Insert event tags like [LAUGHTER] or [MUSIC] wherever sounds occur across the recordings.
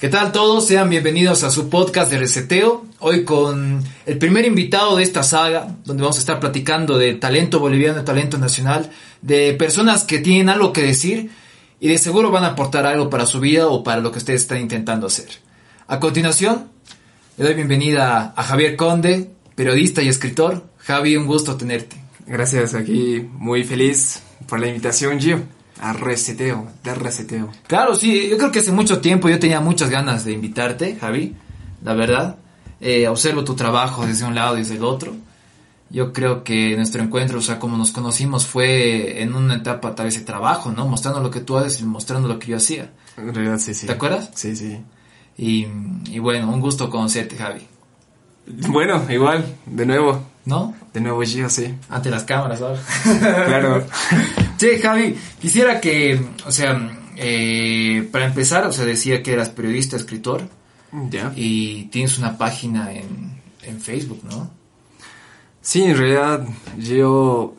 ¿Qué tal todos? Sean bienvenidos a su podcast de Reseteo. Hoy con el primer invitado de esta saga, donde vamos a estar platicando de talento boliviano, talento nacional, de personas que tienen algo que decir y de seguro van a aportar algo para su vida o para lo que ustedes están intentando hacer. A continuación, le doy bienvenida a Javier Conde, periodista y escritor. Javi, un gusto tenerte. Gracias, aquí muy feliz por la invitación, Gio a reseteo, de reseteo. Claro, sí, yo creo que hace mucho tiempo yo tenía muchas ganas de invitarte, Javi, la verdad. Eh, observo tu trabajo desde un lado y desde el otro. Yo creo que nuestro encuentro, o sea, como nos conocimos, fue en una etapa tal vez de trabajo, ¿no? Mostrando lo que tú haces y mostrando lo que yo hacía. En realidad, sí, sí. ¿Te acuerdas? Sí, sí. Y, y bueno, un gusto conocerte, Javi. Bueno, igual, de nuevo. ¿No? De nuevo Gio, sí. Ante las cámaras, ahora. claro. [LAUGHS] Sí, Javi, quisiera que, o sea, eh, para empezar, o sea, decía que eras periodista, escritor. Ya. Y tienes una página en, en Facebook, ¿no? Sí, en realidad, yo...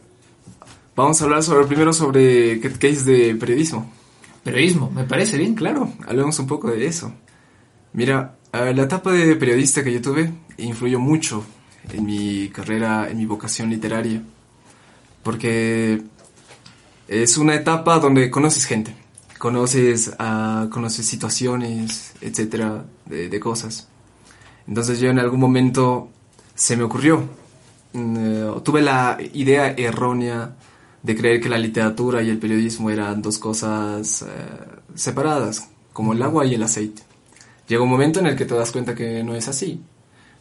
Vamos a hablar sobre primero sobre qué, qué es de periodismo. Periodismo, me parece bien. Claro, hablemos un poco de eso. Mira, la etapa de periodista que yo tuve influyó mucho en mi carrera, en mi vocación literaria. Porque es una etapa donde conoces gente, conoces, uh, conoces situaciones, etcétera, de, cosas. Entonces yo en algún momento se me ocurrió, uh, tuve la idea errónea de creer que la literatura y el periodismo eran dos cosas uh, separadas, como el agua y el aceite. Llega un momento en el que te das cuenta que no es así,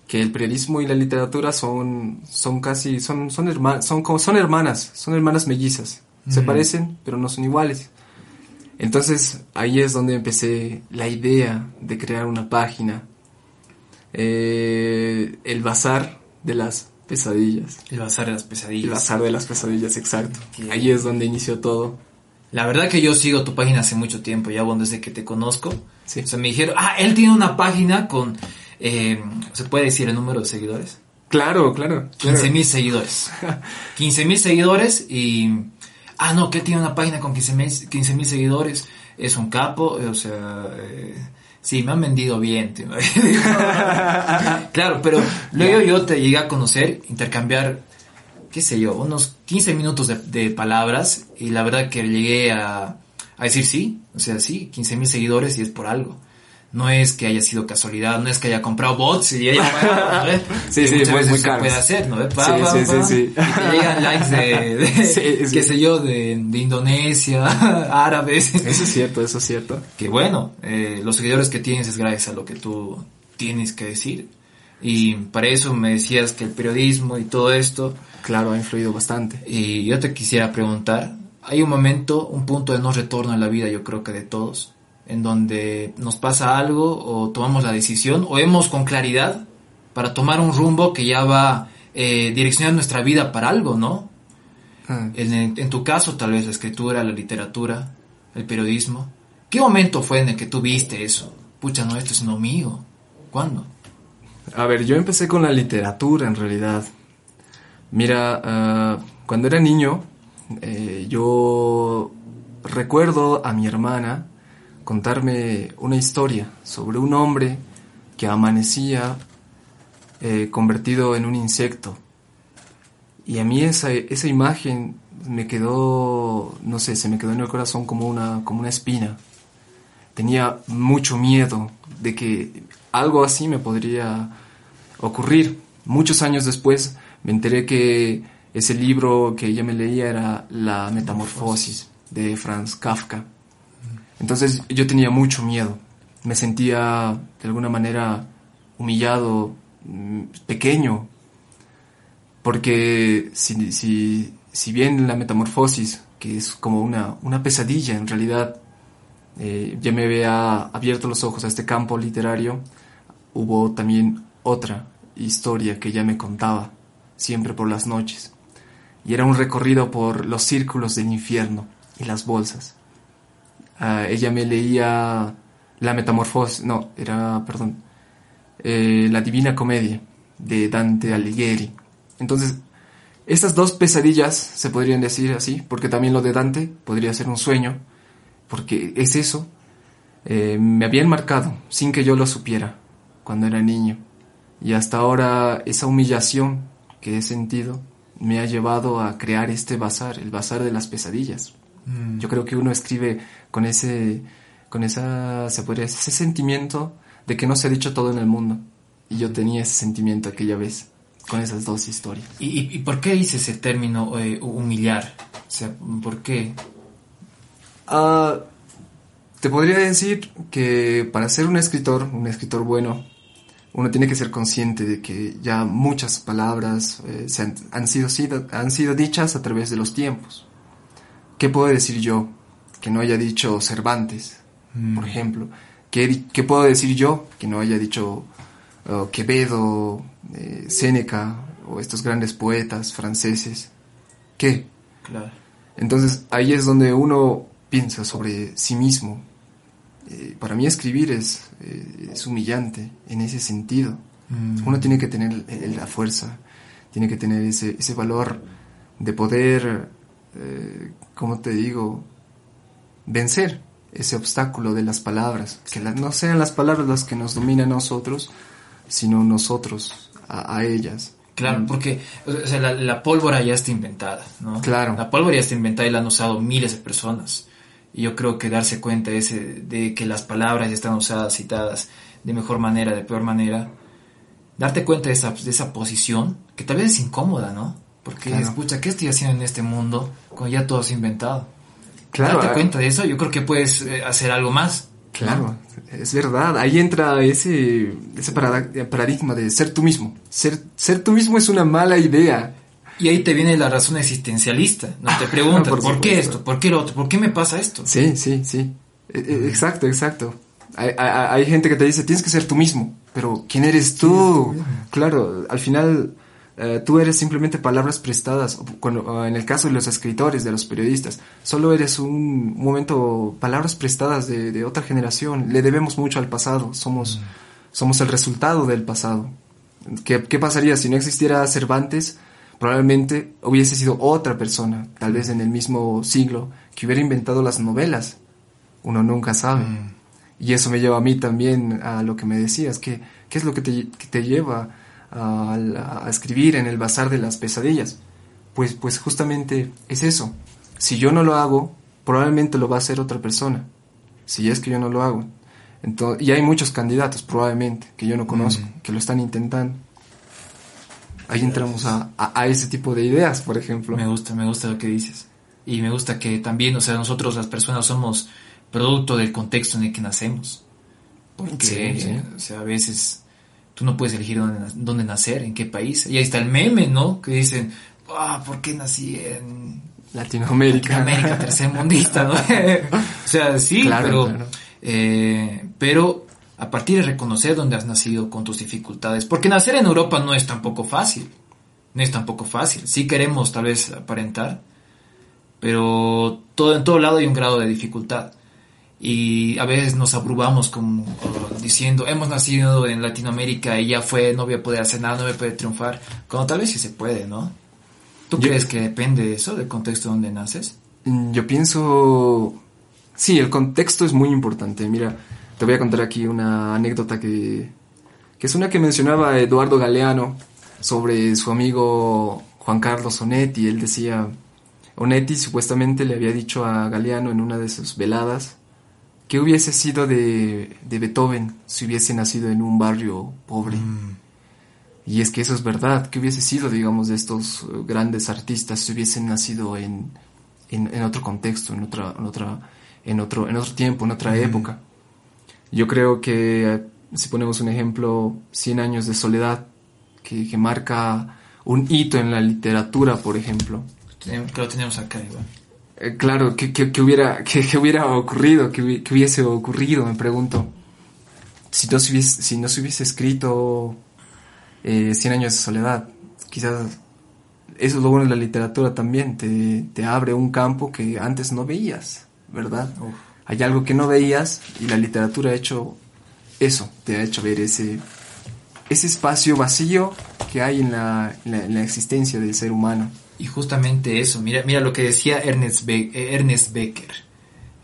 que el periodismo y la literatura son, son casi, son, son, herma, son, son hermanas, son hermanas mellizas. Se parecen, pero no son iguales. Entonces ahí es donde empecé la idea de crear una página. Eh, el bazar de las pesadillas. El bazar de las pesadillas. El bazar de las pesadillas, exacto. Okay. Ahí es donde inició todo. La verdad que yo sigo tu página hace mucho tiempo, ya bueno, desde que te conozco. Sí. O sea, me dijeron, ah, él tiene una página con, eh, ¿se puede decir el número de seguidores? Claro, claro. 15 mil seguidores. [LAUGHS] 15 mil seguidores y ah, no, que él tiene una página con 15 mil seguidores, es un capo, o sea, eh, sí, me han vendido bien. [LAUGHS] Claro, pero luego yo te llegué a conocer, intercambiar, qué sé yo, unos 15 minutos de, de palabras y la verdad que llegué a, a, decir sí, o sea, sí, 15 mil seguidores y es por algo. No es que haya sido casualidad, no es que haya comprado bots y ella [LAUGHS] bueno, ¿no? Sí, sí, muchas muy, caro. puede hacer, ¿no? Pa, sí, pa, sí, pa, sí, sí. Y te llegan likes de, de Sí, [LAUGHS] sí. qué sé yo, de, de Indonesia, [LAUGHS] árabes. Eso es cierto, eso es cierto. Que bueno, eh, los seguidores que tienes es gracias a lo que tú tienes que decir. Y para eso me decías que el periodismo y todo esto. Claro, ha influido bastante. Y yo te quisiera preguntar, hay un momento, un punto de no retorno en la vida, yo creo que de todos, en donde nos pasa algo o tomamos la decisión o hemos con claridad para tomar un rumbo que ya va eh, direccionando nuestra vida para algo, ¿no? Ah. En, en, tu caso, tal vez la escritura, la literatura, el periodismo. ¿Qué momento fue en el que tú viste eso? Pucha, no, esto es no mío. ¿Cuándo? A ver, yo empecé con la literatura en realidad. Mira, uh, cuando era niño, eh, yo recuerdo a mi hermana contarme una historia sobre un hombre que amanecía eh, convertido en un insecto. Y a mí esa, esa imagen me quedó, no sé, se me quedó en el corazón como una, como una espina. Tenía mucho miedo de que algo así me podría ocurrir. Muchos años después me enteré que ese libro que ella me leía era La Metamorfosis de Franz Kafka. Entonces yo tenía mucho miedo, me sentía de alguna manera humillado, pequeño, porque si, bien la metamorfosis, que es como una, una pesadilla en realidad, eh, ya me había abierto los ojos a este campo literario, hubo también otra historia que ella me contaba, siempre por las noches, y era un recorrido por los círculos del infierno y las bolsas. Uh, ella me leía La Metamorfosis, no, era, perdón, eh, La Divina Comedia de Dante Alighieri. Entonces, estas dos pesadillas se podrían decir así, porque también lo de Dante podría ser un sueño, porque es eso. eh, me habían marcado sin que yo lo supiera cuando era niño. Y hasta ahora esa humillación que he sentido me ha llevado a crear este bazar, el bazar de las pesadillas. Mm. Yo creo que uno escribe con ese, con esa, se podría ese sentimiento de que no se ha dicho todo en el mundo. Y yo tenía ese sentimiento aquella vez con esas dos historias. ¿Y, por qué dice ese término eh, humillar? O sea, ¿por qué? Ah, te podría decir que para ser un escritor, un escritor bueno, uno tiene que ser consciente de que ya muchas palabras eh, se han, sido, han sido dichas a través de los tiempos. ¿Qué puedo decir yo que no haya dicho Cervantes, mm. por ejemplo? ¿Qué, ¿Qué, puedo decir yo que no haya dicho uh, Quevedo, eh, Séneca o estos grandes poetas franceses? ¿Qué? Claro. Entonces ahí es donde uno piensa sobre sí mismo, eh, para mí escribir es, eh, es, humillante en ese sentido. Mm. Uno tiene que tener la fuerza, tiene que tener ese, ese valor de poder, eh, como te digo, vencer ese obstáculo de las palabras. Que no sean las palabras las que nos dominan a nosotros, sino nosotros a, ellas. Claro, mm. porque la, la, pólvora ya está inventada, ¿no? Claro. La pólvora ya está inventada y la han usado miles de personas. Y yo creo que darse cuenta ese, de que las palabras están usadas, citadas de mejor manera, de peor manera, darte cuenta de esa, de esa posición, que tal vez es incómoda, ¿no? Porque, escucha, ¿qué estoy haciendo en este mundo cuando ya todo es inventado? Claro. Darte ah, cuenta de eso, yo creo que puedes eh, hacer algo más. Claro, es verdad. Ahí entra ese, ese paradigma de ser tú mismo. Ser, ser tú mismo es una mala idea. Y ahí te viene la razón existencialista. No te [LAUGHS] preguntas, ¿por, qué esto? ¿Por qué lo otro? ¿Por qué me pasa esto? Sí, sí, sí. E, e, exacto, exacto. Hay, gente que te dice, tienes que ser tú mismo. Pero, ¿quién eres tú? Claro, al final eh, tú eres simplemente palabras prestadas. Cuando, en el caso de los escritores, de los periodistas, solo eres un momento, palabras prestadas de, otra generación. Le debemos mucho al pasado. Somos, mm. somos el resultado del pasado. ¿Qué, ¿Qué pasaría si no existiera Cervantes? probablemente hubiese sido otra persona, tal vez en el mismo siglo, que hubiera inventado las novelas. Uno nunca sabe. Mm. Y eso me lleva a mí también a lo que me decías, que, ¿qué es lo que te, lleva a, escribir en el bazar de las pesadillas? Pues, pues justamente es eso. Si yo no lo hago, probablemente lo va a hacer otra persona. Si es que yo no lo hago. Entonces, y hay muchos candidatos probablemente que yo no conozco, mm. que lo están intentando ahí entramos a, a, ese tipo de ideas, por ejemplo. Me gusta, me gusta lo que dices. Y me gusta que también, o sea, nosotros las personas somos producto del contexto en el que nacemos. Porque, o sea, a veces tú no puedes elegir dónde, nacer, en qué país. Y ahí está el meme, ¿no? Que dicen, ah, ¿por qué nací en Latinoamérica? Latinoamérica, tercermundista, ¿no? [LAUGHS] o sea, sí, pero, Eh, pero a partir de reconocer dónde has nacido con tus dificultades. Porque nacer en Europa no es tampoco fácil. No es tampoco fácil. Sí queremos tal vez aparentar, pero todo, en todo lado hay un grado de dificultad. Y a veces nos abrumamos como diciendo, hemos nacido en Latinoamérica y ya fue, no voy a poder hacer nada, no voy a poder triunfar. Cuando tal vez sí se puede, ¿no? ¿Tú crees que depende de eso, del contexto donde naces? Yo pienso... Sí, el contexto es muy importante. Mira, te voy a contar aquí una anécdota que, que es una que mencionaba Eduardo Galeano sobre su amigo Juan Carlos Onetti. Él decía, Onetti supuestamente le había dicho a Galeano en una de sus veladas que hubiese sido de, de Beethoven si hubiese nacido en un barrio pobre. Mm. Y es que eso es verdad, que hubiese sido, digamos, de estos grandes artistas si hubiesen nacido en, en, otro contexto, en, otra, en, otra, en, otro, en otro tiempo, en otra época. Yo creo que si ponemos un ejemplo, Cien años de soledad, que, marca un hito en la literatura, por ejemplo. Que lo tenemos acá igual. Eh, claro, ¿qué, hubiera, [LAUGHS] que, hubiera ocurrido? ¿Qué, hubiese ocurrido? Me pregunto. Si no se hubiese, si no se hubiese escrito eh, Cien años de soledad, quizás eso es lo bueno de la literatura también, te, te abre un campo que antes no veías, ¿verdad? hay algo que no veías y la literatura ha hecho eso, te ha hecho ver ese, ese espacio vacío que hay en la, existencia del ser humano. Y justamente eso, mira, mira lo que decía Ernest, eh, Ernest Becker,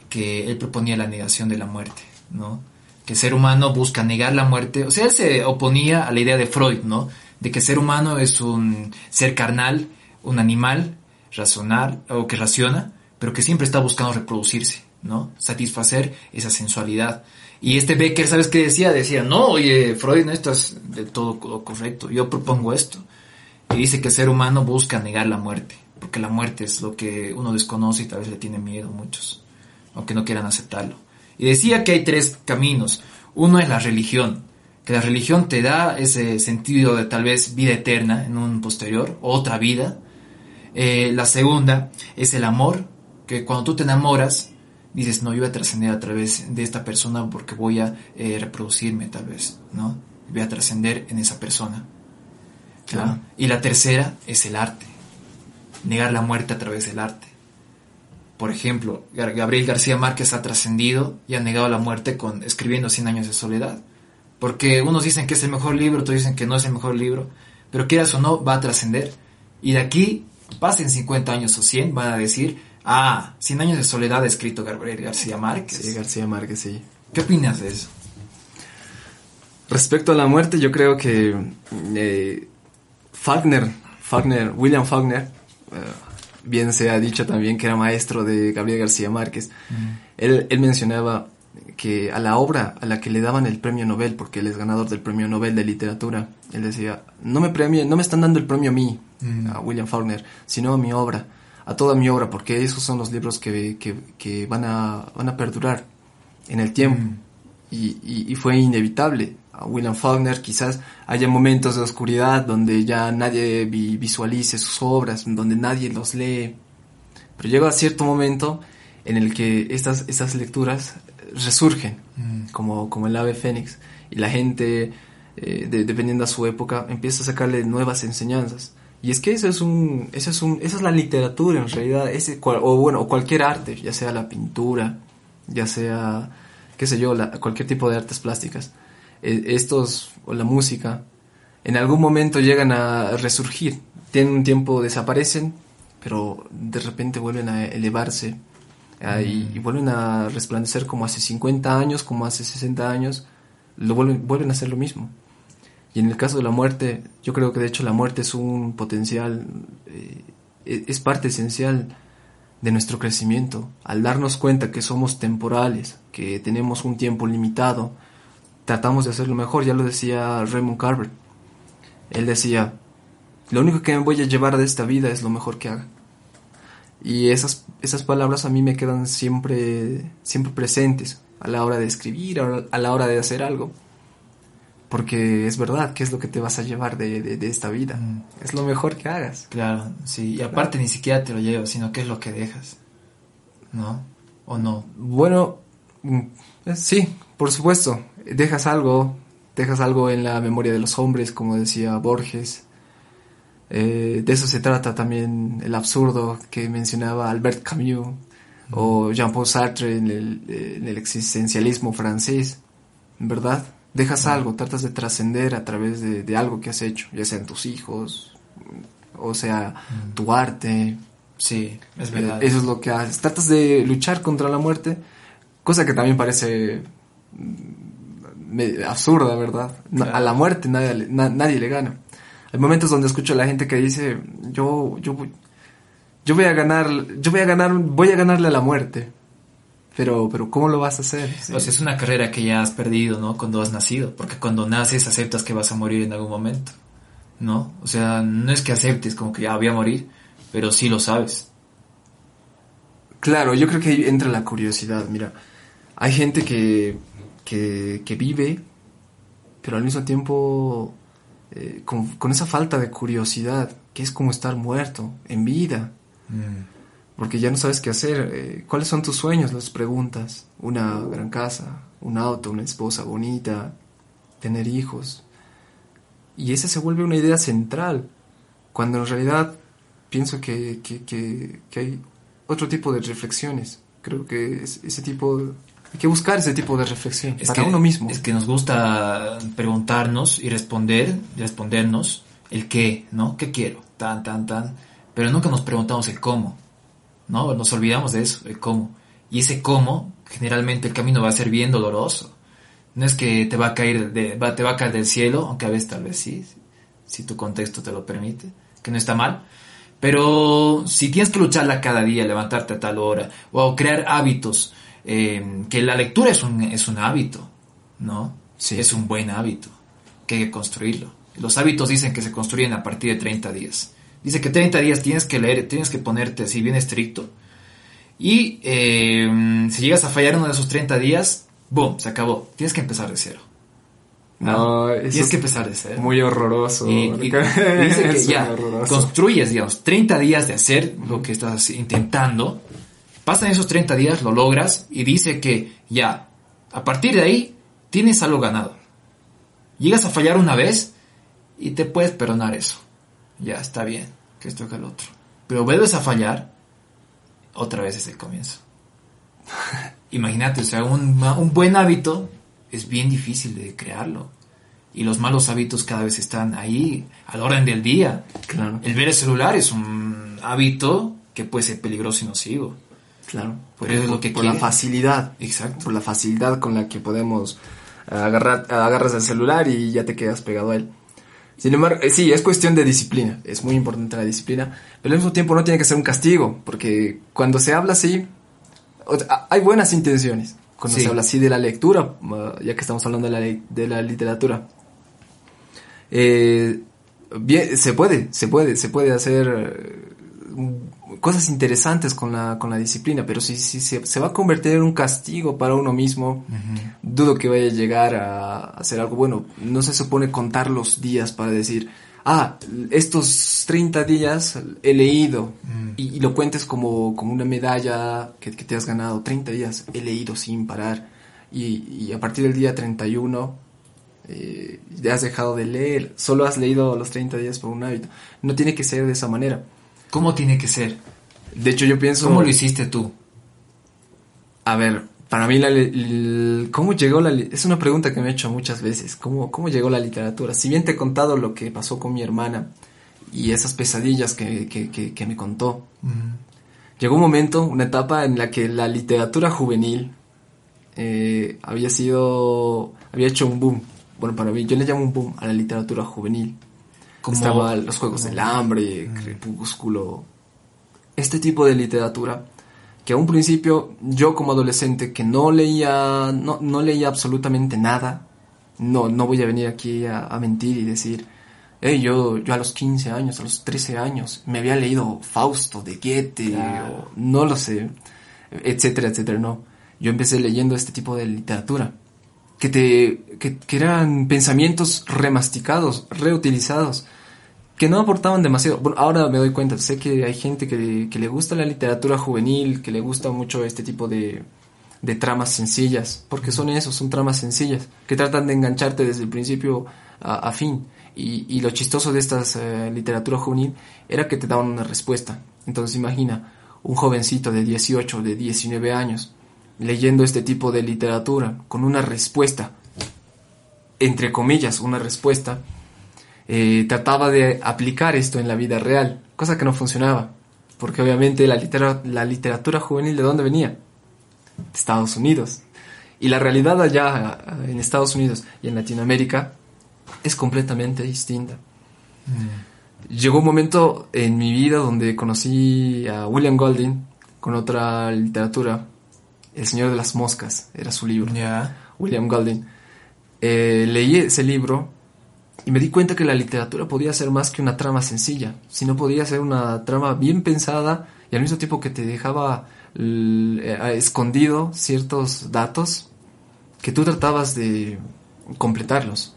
que él proponía la negación de la muerte. ¿no? Que el ser humano busca negar la muerte. O sea, él se oponía a la idea de Freud, ¿no? De que el ser humano es un ser carnal, un animal, razonar, o que raciona, pero que siempre está buscando reproducirse, ¿no? Satisfacer esa sensualidad. Y este Becker, ¿sabes qué decía? Decía, no, oye, Freud, no estás del todo correcto, yo propongo esto. Y dice que el ser humano busca negar la muerte, porque la muerte es lo que uno desconoce y tal vez le tiene miedo a muchos, aunque no quieran aceptarlo. Y decía que hay tres caminos. Uno es la religión, que la religión te da ese sentido de tal vez vida eterna en un posterior, otra vida. Eh, la segunda es el amor, que cuando tú te enamoras, dices, no, yo voy a trascender a través de esta persona porque voy a eh, reproducirme tal vez, ¿no? Voy a trascender en esa persona. Claro. Y la tercera es el arte, negar la muerte a través del arte. Por ejemplo, Gabriel García Márquez ha trascendido y ha negado la muerte con escribiendo Cien años de soledad. Porque unos dicen que es el mejor libro, otros dicen que no es el mejor libro, pero quieras o no, va a trascender. Y de aquí, pasen 50 años o 100, van a decir, Ah, Cien años de soledad escrito Gabriel García Márquez. Sí, García Márquez, sí. ¿Qué opinas de eso? Respecto a la muerte, yo creo que eh, Faulkner, Faulkner, William Faulkner, eh, bien se ha dicho también que era maestro de Gabriel García Márquez, él, él, mencionaba que a la obra a la que le daban el premio Nobel, porque él es ganador del premio Nobel de literatura, él decía, no me premien, no me están dando el premio a mí, a William Faulkner, sino a mi obra a toda mi obra, porque esos son los libros que, que, van, a, van a perdurar en el tiempo. Mm. Y, y, fue inevitable. A William Faulkner quizás haya momentos de oscuridad donde ya nadie visualice sus obras, donde nadie los lee. Pero llega cierto momento en el que estas, estas lecturas resurgen, mm. como, como el ave fénix, y la gente, eh, dependiendo de su época, empieza a sacarle nuevas enseñanzas. Y es que eso es un, eso es un, esa es la literatura en realidad, ese, o bueno, cualquier arte, ya sea la pintura, ya sea, qué sé yo, cualquier tipo de artes plásticas. E, estos, o la música, en algún momento llegan a resurgir, tienen un tiempo, desaparecen, pero de repente vuelven a elevarse y, vuelven a resplandecer como hace 50 años, como hace 60 años, lo vuelven, vuelven a hacer lo mismo. Y en el caso de la muerte, yo creo que de hecho la muerte es un potencial, eh, e-, es parte esencial de nuestro crecimiento. Al darnos cuenta que somos temporales, que tenemos un tiempo limitado, tratamos de hacerlo mejor. Ya lo decía Raymond Carver. Él decía, lo único que me voy a llevar de esta vida es lo mejor que haga. Y esas, esas palabras a mí me quedan siempre, siempre presentes a la hora de escribir, a la hora de hacer algo porque es verdad, ¿qué es lo que te vas a llevar de, de, esta vida? Mm. Es lo mejor que hagas. Claro, sí, y aparte ni siquiera te lo llevas, sino qué es lo que dejas, ¿no? ¿O no? Bueno, mm, sí, por supuesto, dejas algo, dejas algo en la memoria de los hombres, como decía Borges. Eh, de eso se trata también el absurdo que mencionaba Albert Camus o Jean-Paul Sartre en el, en el existencialismo francés, ¿verdad? dejas algo, tratas de trascender a través de, algo que has hecho, ya sean tus hijos, o sea, tu arte. Sí, es verdad. Eso es lo que haces. Tratas de luchar contra la muerte, cosa que también parece mm, absurda, ¿verdad? A la muerte nadie, nadie le gana. Hay momentos donde escucho a la gente que dice, yo, yo, yo voy a ganar, yo voy a ganar, voy a ganarle a la muerte. Pero, pero ¿cómo lo vas a hacer? O sea, es una carrera que ya has perdido, ¿no? Cuando has nacido, porque cuando naces aceptas que vas a morir en algún momento, ¿no? O sea, no es que aceptes como que ya voy a morir, pero sí lo sabes. Claro, yo creo que ahí entra la curiosidad. Mira, hay gente que, que, que vive, pero al mismo tiempo eh, con, con, esa falta de curiosidad, que es como estar muerto, en vida. Mm porque ya no sabes qué hacer. Eh, ¿Cuáles son tus sueños? Las preguntas. Una gran casa, un auto, una esposa bonita, tener hijos. Y esa se vuelve una idea central, cuando en realidad pienso que, que, hay otro tipo de reflexiones. Creo que ese tipo... Hay que buscar ese tipo de reflexión para uno mismo. Es que nos gusta preguntarnos y responder, respondernos el qué, ¿no? ¿Qué quiero? Tan, tan, tan. Pero nunca nos preguntamos el cómo. ¿no? Nos olvidamos de eso, el cómo. Y ese cómo generalmente el camino va a ser bien doloroso. No es que te va a caer, de, va, te va a caer del cielo, aunque a veces tal vez sí, si tu contexto te lo permite, que no está mal. Pero si tienes que lucharla cada día, levantarte a tal hora, o crear hábitos, eh, que la lectura es un, es un hábito, ¿no? Sí. Es un buen hábito, que hay que construirlo. Los hábitos dicen que se construyen a partir de 30 días. Dice que 30 días tienes que leer, tienes que ponerte así bien estricto. Y eh, si llegas a fallar uno de esos 30 días, boom, se acabó. Tienes que empezar de cero. No, eso Tienes es que empezar de cero. muy horroroso. Y, y dice que [LAUGHS] ya horroroso. construyes, digamos, 30 días de hacer lo que estás intentando. Pasan esos 30 días, lo logras y dice que ya, a partir de ahí, tienes algo ganado. Llegas a fallar una vez y te puedes perdonar eso. Ya, está bien, que esto que el otro. Pero vuelves a fallar, otra vez es el comienzo. [LAUGHS] Imagínate, o sea, un, un buen hábito es bien difícil de crearlo. Y los malos hábitos cada vez están ahí, al orden del día. Claro, El ver el celular es un hábito que puede ser peligroso y nocivo. Claro. Por eso es lo que por la facilidad. Exacto. Por la facilidad con la que podemos agarrar, agarras el celular y ya te quedas pegado a él. Sin embargo, eh, sí, es cuestión de disciplina. Es muy importante la disciplina. Pero al mismo tiempo no tiene que ser un castigo. Porque cuando se habla así, o sea, hay buenas intenciones. Cuando Sí. se habla así de la lectura, ya que estamos hablando de la, de la literatura. Eh, bien, se puede, se puede, se puede hacer eh, cosas interesantes con la, con la disciplina, pero si, si se, se va a convertir en un castigo para uno mismo, dudo que vaya a llegar a hacer algo bueno. No se supone contar los días para decir, ah, estos 30 días he leído Mm. y, y lo cuentes como, como una medalla que, que te has ganado. 30 días he leído sin parar y, y a partir del día 31 eh, ya has dejado de leer, solo has leído los 30 días por un hábito. No tiene que ser de esa manera. ¿Cómo tiene que ser? De hecho, yo pienso... ¿Cómo lo hiciste tú? A ver, para mí, la, li- l- ¿cómo llegó la... Es una pregunta que me he hecho muchas veces. ¿Cómo, ¿Cómo llegó la literatura? Si bien te he contado lo que pasó con mi hermana y esas pesadillas que, que, que, que me contó, llegó un momento, una etapa en la que la literatura juvenil eh, había sido... Había hecho un boom. Bueno, para mí, yo le llamo un boom a la literatura juvenil. Como- Estaban los Juegos del Hambre, Crepúsculo, este tipo de literatura que a un principio yo como adolescente que no leía no, no leía absolutamente nada no no voy a venir aquí a, a mentir y decir hey, yo yo a los 15 años a los 13 años me había leído Fausto de Goethe Claro. o no lo sé etcétera etcétera no yo empecé leyendo este tipo de literatura que te que, que eran pensamientos remasticados reutilizados que no aportaban demasiado. Bueno, ahora me doy cuenta, sé que hay gente que, que le gusta la literatura juvenil, que le gusta mucho este tipo de, de tramas sencillas, porque son eso, son tramas sencillas, que tratan de engancharte desde el principio a, fin. Y, y lo chistoso de estas eh, literatura juvenil era que te daban una respuesta. Entonces imagina, un jovencito de 18, de 19 años, leyendo este tipo de literatura, con una respuesta, entre comillas, una respuesta, eh, trataba de aplicar esto en la vida real, cosa que no funcionaba, porque obviamente la, litera- la literatura juvenil de dónde venía? De Estados Unidos. Y la realidad allá eh, en Estados Unidos y en Latinoamérica es completamente distinta. Llegó un momento en mi vida donde conocí a William Golding con otra literatura, El Señor de las Moscas, era su libro. William Golding. Eh, leí ese libro y me di cuenta que la literatura podía ser más que una trama sencilla, sino podía ser una trama bien pensada y al mismo tiempo que te dejaba eh, escondido ciertos datos que tú tratabas de completarlos.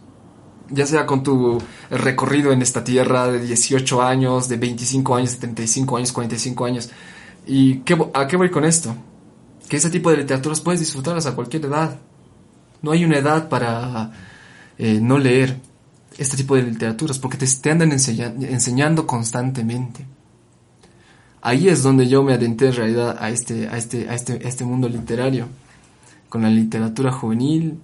Ya sea con tu recorrido en esta tierra de 18 años, de 25 años, de 35 años, 45 años. ¿Y qué, a qué voy con esto? Que ese tipo de literaturas puedes disfrutarlas a cualquier edad. No hay una edad para eh, no leer este tipo de literaturas porque te, te andan enseña- enseñando constantemente. Ahí es donde yo me adentré en realidad a este, a este, a este, a este mundo literario, con la literatura juvenil,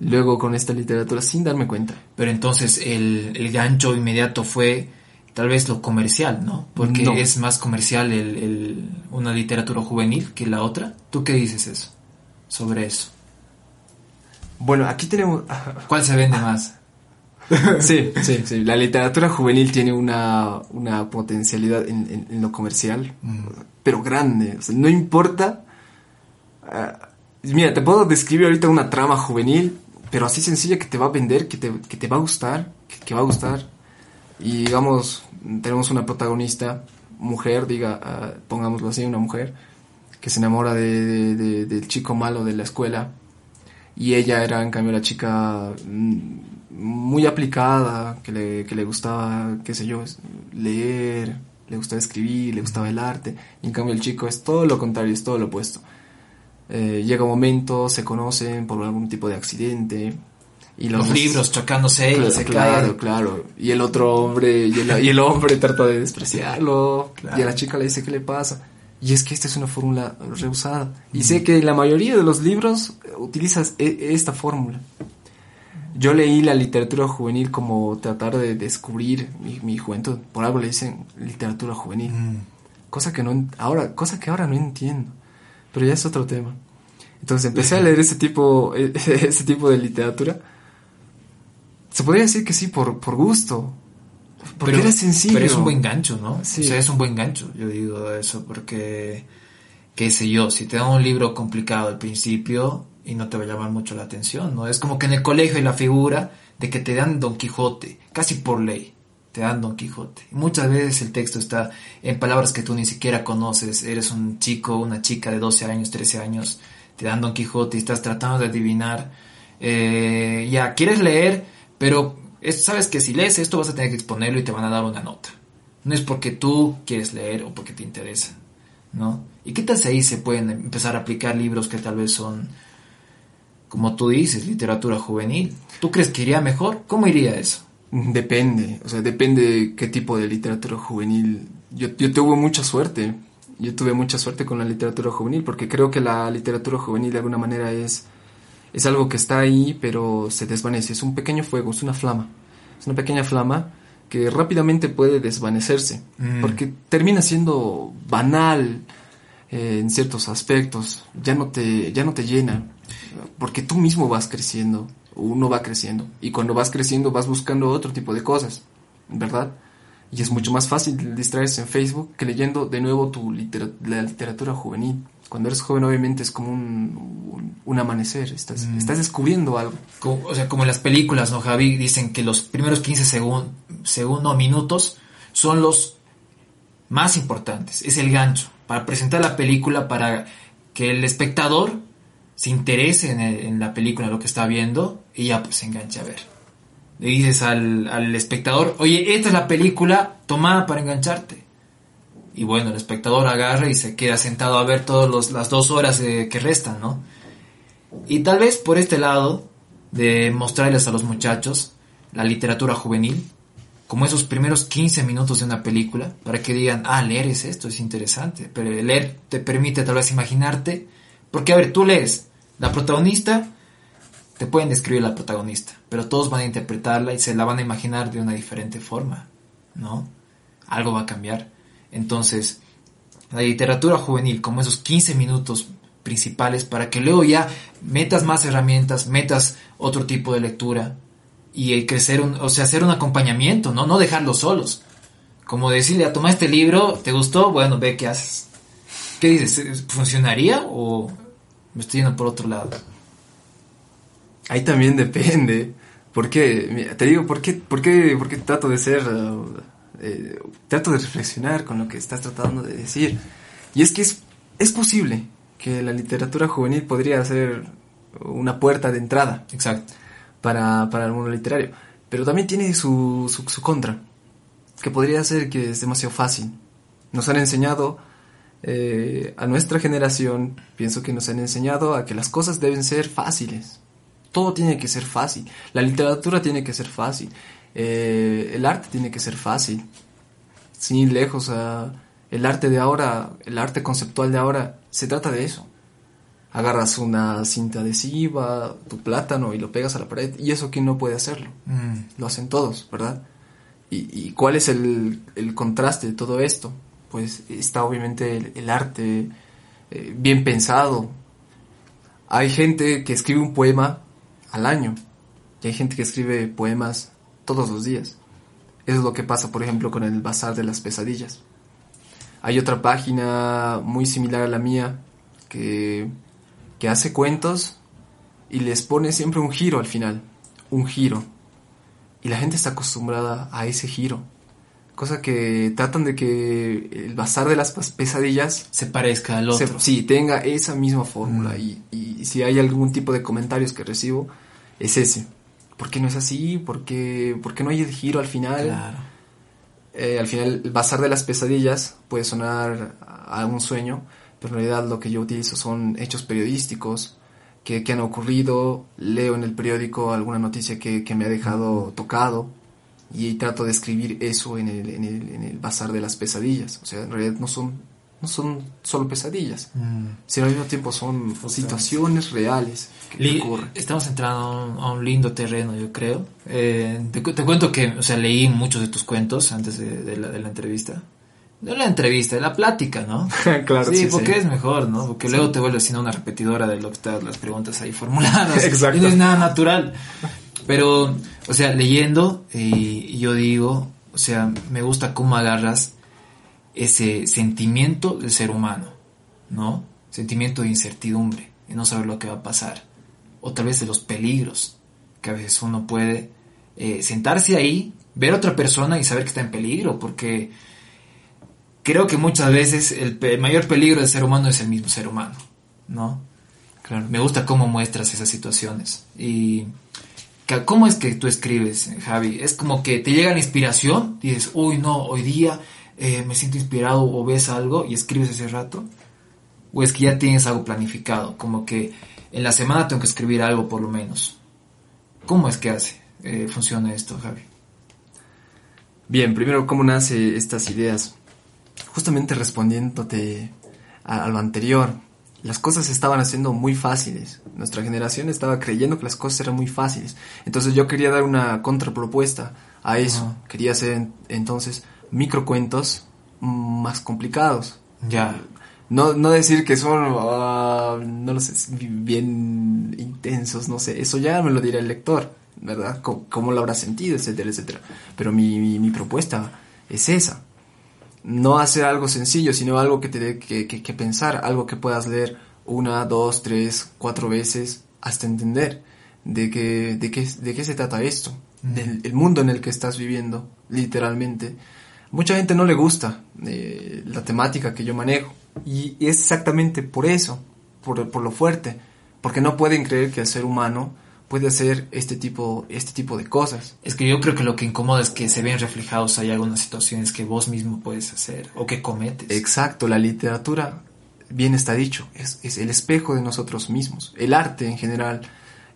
luego con esta literatura sin darme cuenta. Pero entonces el, el gancho inmediato fue tal vez lo comercial, ¿no? Porque No. es más comercial el, el- una literatura juvenil que la otra. ¿Tú qué dices eso? sobre eso? Bueno, aquí tenemos... ¿Cuál se vende más? [LAUGHS] sí, sí, sí. La literatura juvenil tiene una, una potencialidad en, en, lo comercial, mm. pero grande. O sea, no importa. Uh, mira, te puedo describir ahorita una trama juvenil, pero así sencilla que te va a vender, que te, que te va a gustar, que, que, va a gustar. Y digamos, tenemos una protagonista, mujer, diga, uh, pongámoslo así, una mujer, que se enamora de, de, de, del chico malo de la escuela. Y ella era, en cambio, la chica mm, muy aplicada, que le, que le gustaba, qué sé yo, leer, le gustaba escribir, le gustaba el arte, y en cambio el chico es todo lo contrario, es todo lo opuesto. Eh, llega un momento, se conocen por algún tipo de accidente. Y los, libros chocándose claro, se Claro, claro. Y el otro hombre, y el, y el hombre trata de despreciarlo. Y a la chica le dice qué le pasa. Y es que esta es una fórmula rehusada. Y sé que la mayoría de los libros utilizas e, esta fórmula. Yo leí la literatura juvenil como tratar de descubrir mi, mi juventud. Por algo le dicen literatura juvenil. Mm. Cosa que no ahora, cosa que ahora no entiendo. Pero ya es otro tema. Entonces [LAUGHS] empecé a leer ese tipo, [LAUGHS] ese tipo de literatura. Se podría decir que sí por, por gusto. Porque pero, era sencillo. Pero es un buen gancho, ¿no? Sí. O sea, es un buen gancho, yo digo eso, porque, qué sé yo, si te da un libro complicado al principio, y no te va a llamar mucho la atención, ¿no? Es como que en el colegio hay la figura de que te dan Don Quijote, casi por ley, te dan Don Quijote. muchas veces el texto está en palabras que tú ni siquiera conoces, eres un chico, una chica de 12 años, 13 años, te dan Don Quijote y estás tratando de adivinar, eh, ya, quieres leer, pero sabes que si lees esto vas a tener que exponerlo y te van a dar una nota. No es porque tú quieres leer o porque te interesa, ¿no? ¿Y qué tal si ahí se pueden empezar a aplicar libros que tal vez son como tú dices, literatura juvenil. ¿Tú crees que iría mejor? ¿Cómo iría eso? Depende, o sea, depende de qué tipo de literatura juvenil. Yo, yo tuve mucha suerte, yo tuve mucha suerte con la literatura juvenil, porque creo que la literatura juvenil de alguna manera es, es algo que está ahí, pero se desvanece. Es un pequeño fuego, es una flama. Es una pequeña flama que rápidamente puede desvanecerse, mm. porque termina siendo banal eh, en ciertos aspectos, ya no te, ya no te llena porque tú mismo vas creciendo, uno va creciendo, y cuando vas creciendo vas buscando otro tipo de cosas, ¿verdad? Y es mucho más fácil distraerse en Facebook que leyendo de nuevo tu la literatura juvenil. Cuando eres joven obviamente es como un, un, amanecer, estás, mm. estás descubriendo algo. o sea, como en las películas, ¿no, Javi? Dicen que los primeros 15 segundos, segundo, minutos son los más importantes, es el gancho, para presentar la película, para que el espectador se interese en, la película, lo que está viendo, y ya pues se engancha a ver. Le dices al, espectador, oye, esta es la película tomada para engancharte. Y bueno, el espectador agarra y se queda sentado a ver todas las dos horas que restan, ¿no? Y tal vez por este lado, de mostrarles a los muchachos la literatura juvenil, como esos primeros 15 minutos de una película, para que digan, ah, leer es esto, es interesante. Pero leer te permite tal vez imaginarte, porque a ver, tú lees, la protagonista, te pueden describir la protagonista, pero todos van a interpretarla y se la van a imaginar de una diferente forma, ¿no? Algo va a cambiar. Entonces, la literatura juvenil, como esos 15 minutos principales, para que luego ya metas más herramientas, metas otro tipo de lectura y crecer, un, o sea, hacer un acompañamiento, ¿no? No dejarlos solos. Como decirle, a toma este libro, ¿te gustó? Bueno, ve qué haces. ¿Qué dices? ¿Funcionaría o me estoy yendo por otro lado. Ahí también depende. ¿Por qué? te digo, ¿por qué, por qué, por qué trato de ser... Eh, trato de reflexionar con lo que estás tratando de decir. Y es que es, es posible que la literatura juvenil podría ser una puerta de entrada. Exacto. Para, para el mundo literario. Pero también tiene su, su, su contra. Que podría ser que es demasiado fácil. Nos han enseñado eh, a nuestra generación pienso que nos han enseñado a que las cosas deben ser fáciles. Todo tiene que ser fácil. La literatura tiene que ser fácil. Eh, el arte tiene que ser fácil. Sin ir lejos, el arte de ahora, el arte conceptual de ahora, se trata de eso. Agarras una cinta adhesiva, tu plátano y lo pegas a la pared. Y eso quién no puede hacerlo. Mm. Lo hacen todos, ¿verdad? ¿Y, cuál es el, el contraste de todo esto? Pues está obviamente el, arte eh, bien pensado. Hay gente que escribe un poema al año y hay gente que escribe poemas todos los días. Eso es lo que pasa, por ejemplo, con el Bazar de las Pesadillas. Hay otra página muy similar a la mía que, que hace cuentos y les pone siempre un giro al final. Un giro. Y la gente está acostumbrada a ese giro. Cosa que tratan de que el bazar de las pesadillas se parezca al otro. sí, tenga esa misma fórmula. Mm. Y, y, si hay algún tipo de comentarios que recibo, es ese. ¿Por qué no es así? ¿Por qué, por qué no hay el giro al final? Claro. Eh, al final, el bazar de las pesadillas puede sonar a un sueño, pero en realidad lo que yo utilizo son hechos periodísticos que, que han ocurrido. Leo en el periódico alguna noticia que, que me ha dejado tocado y trato de escribir eso en el, en el, en el bazar de las pesadillas. O sea, en realidad no son, no son solo pesadillas, mm. sino al mismo tiempo son situaciones reales que ocurren. Estamos entrando a un, lindo terreno, yo creo. Eh, te, cuento que, o sea, leí muchos de tus cuentos antes de, la, de la entrevista. No la entrevista, de la plática, ¿no? [LAUGHS] claro, sí. porque es mejor, ¿no? Porque luego te vuelves siendo una repetidora de lo que están las preguntas ahí formuladas. [LAUGHS] Exacto. Y no es nada natural. Pero, o sea, leyendo, y yo digo, o sea, me gusta cómo agarras ese sentimiento del ser humano, ¿no? Sentimiento de incertidumbre, de no saber lo que va a pasar, o tal vez de los peligros, que a veces uno puede eh, sentarse ahí, ver a otra persona y saber que está en peligro, porque creo que muchas veces el, mayor peligro del ser humano es el mismo ser humano, ¿no? Claro. Me gusta cómo muestras esas situaciones y ¿Cómo es que tú escribes, Javi? Es como que te llega la inspiración, dices, uy, no, hoy día eh, me siento inspirado o ves algo y escribes ese rato. O es que ya tienes algo planificado, como que en la semana tengo que escribir algo por lo menos. ¿Cómo es que hace, eh, funciona esto, Javi? Bien, primero, ¿cómo nace estas ideas? Justamente respondiéndote a lo anterior, las cosas estaban haciendo muy fáciles. Nuestra generación estaba creyendo que las cosas eran muy fáciles. Entonces yo quería dar una contrapropuesta a eso. Quería hacer entonces microcuentos más complicados. Ya. No, no decir que son, ah, no lo sé, bien intensos, no sé. Eso ya me lo dirá el lector, ¿verdad? cómo lo habrá sentido, etcétera, etcétera. Pero mi, mi propuesta es esa no hacer algo sencillo, sino algo que te dé que, que, pensar, algo que puedas leer una, dos, tres, cuatro veces hasta entender de, que, de, qué, de qué se trata esto, del el mundo en el que estás viviendo, literalmente. Mucha gente no le gusta eh, la temática que yo manejo y, es exactamente por eso, por, por lo fuerte, porque no pueden creer que el ser humano puede hacer este tipo, este tipo de cosas. Es que yo creo que lo que incomoda es que se ven reflejados hay algunas situaciones que vos mismo puedes hacer o que cometes. Exacto, la literatura, bien está dicho, es, es el espejo de nosotros mismos, el arte en general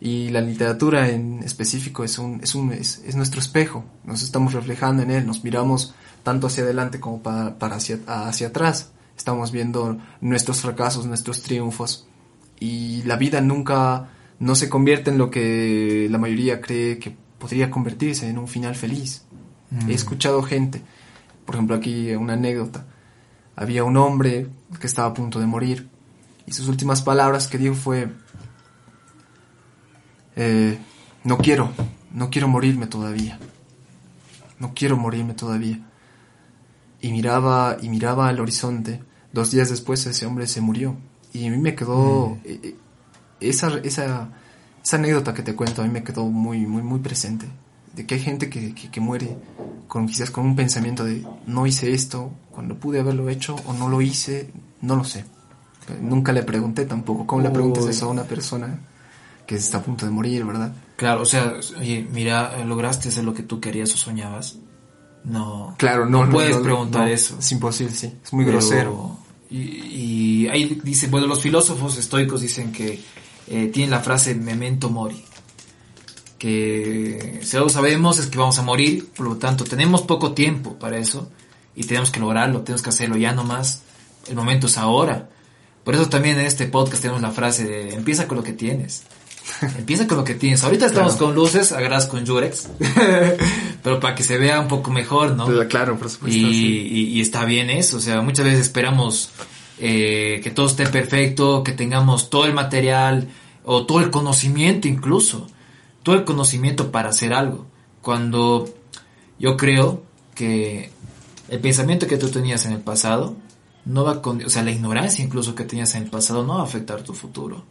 y la literatura en específico es, un, es, un, es, es nuestro espejo, nos estamos reflejando en él, nos miramos tanto hacia adelante como para, para hacia, hacia atrás, estamos viendo nuestros fracasos, nuestros triunfos y la vida nunca no se convierte en lo que la mayoría cree que podría convertirse en un final feliz. He mm. escuchado gente, por ejemplo aquí una anécdota, había un hombre que estaba a punto de morir y sus últimas palabras que dijo fue, eh, no quiero, no quiero morirme todavía, no quiero morirme todavía. Y miraba y miraba al horizonte. Dos días después ese hombre se murió y a mí me quedó mm. Esa, esa, esa anécdota que te cuento a mí me quedó muy, muy, muy presente. De que hay gente que, que, muere con quizás con un pensamiento de no hice esto cuando pude haberlo hecho o no lo hice, no lo sé. Nunca le pregunté tampoco. ¿Cómo le preguntas eso a una persona que está a punto de morir, verdad? Claro, o sea, oye, mira, lograste hacer lo que tú querías o soñabas. No. Claro, no, no puedes preguntar eso. Es imposible, sí. Es muy grosero. Y, y ahí dice, bueno, los filósofos estoicos dicen que eh, tiene la frase memento mori. Que si algo sabemos es que vamos a morir, por lo tanto tenemos poco tiempo para eso y tenemos que lograrlo, tenemos que hacerlo ya nomás. El momento es ahora. Por eso también en este podcast tenemos la frase de empieza con lo que tienes. [LAUGHS] Empieza con lo que tienes. Ahorita estamos con luces, agarras con Jurex, [LAUGHS] pero para que se vea un poco mejor, ¿no? Claro, por supuesto. y, está bien eso, o sea, muchas veces esperamos eh, que todo esté perfecto, que tengamos todo el material o todo el conocimiento incluso, todo el conocimiento para hacer algo. Cuando yo creo que el pensamiento que tú tenías en el pasado no va con, o sea, la ignorancia incluso que tenías en el pasado no va a afectar tu futuro.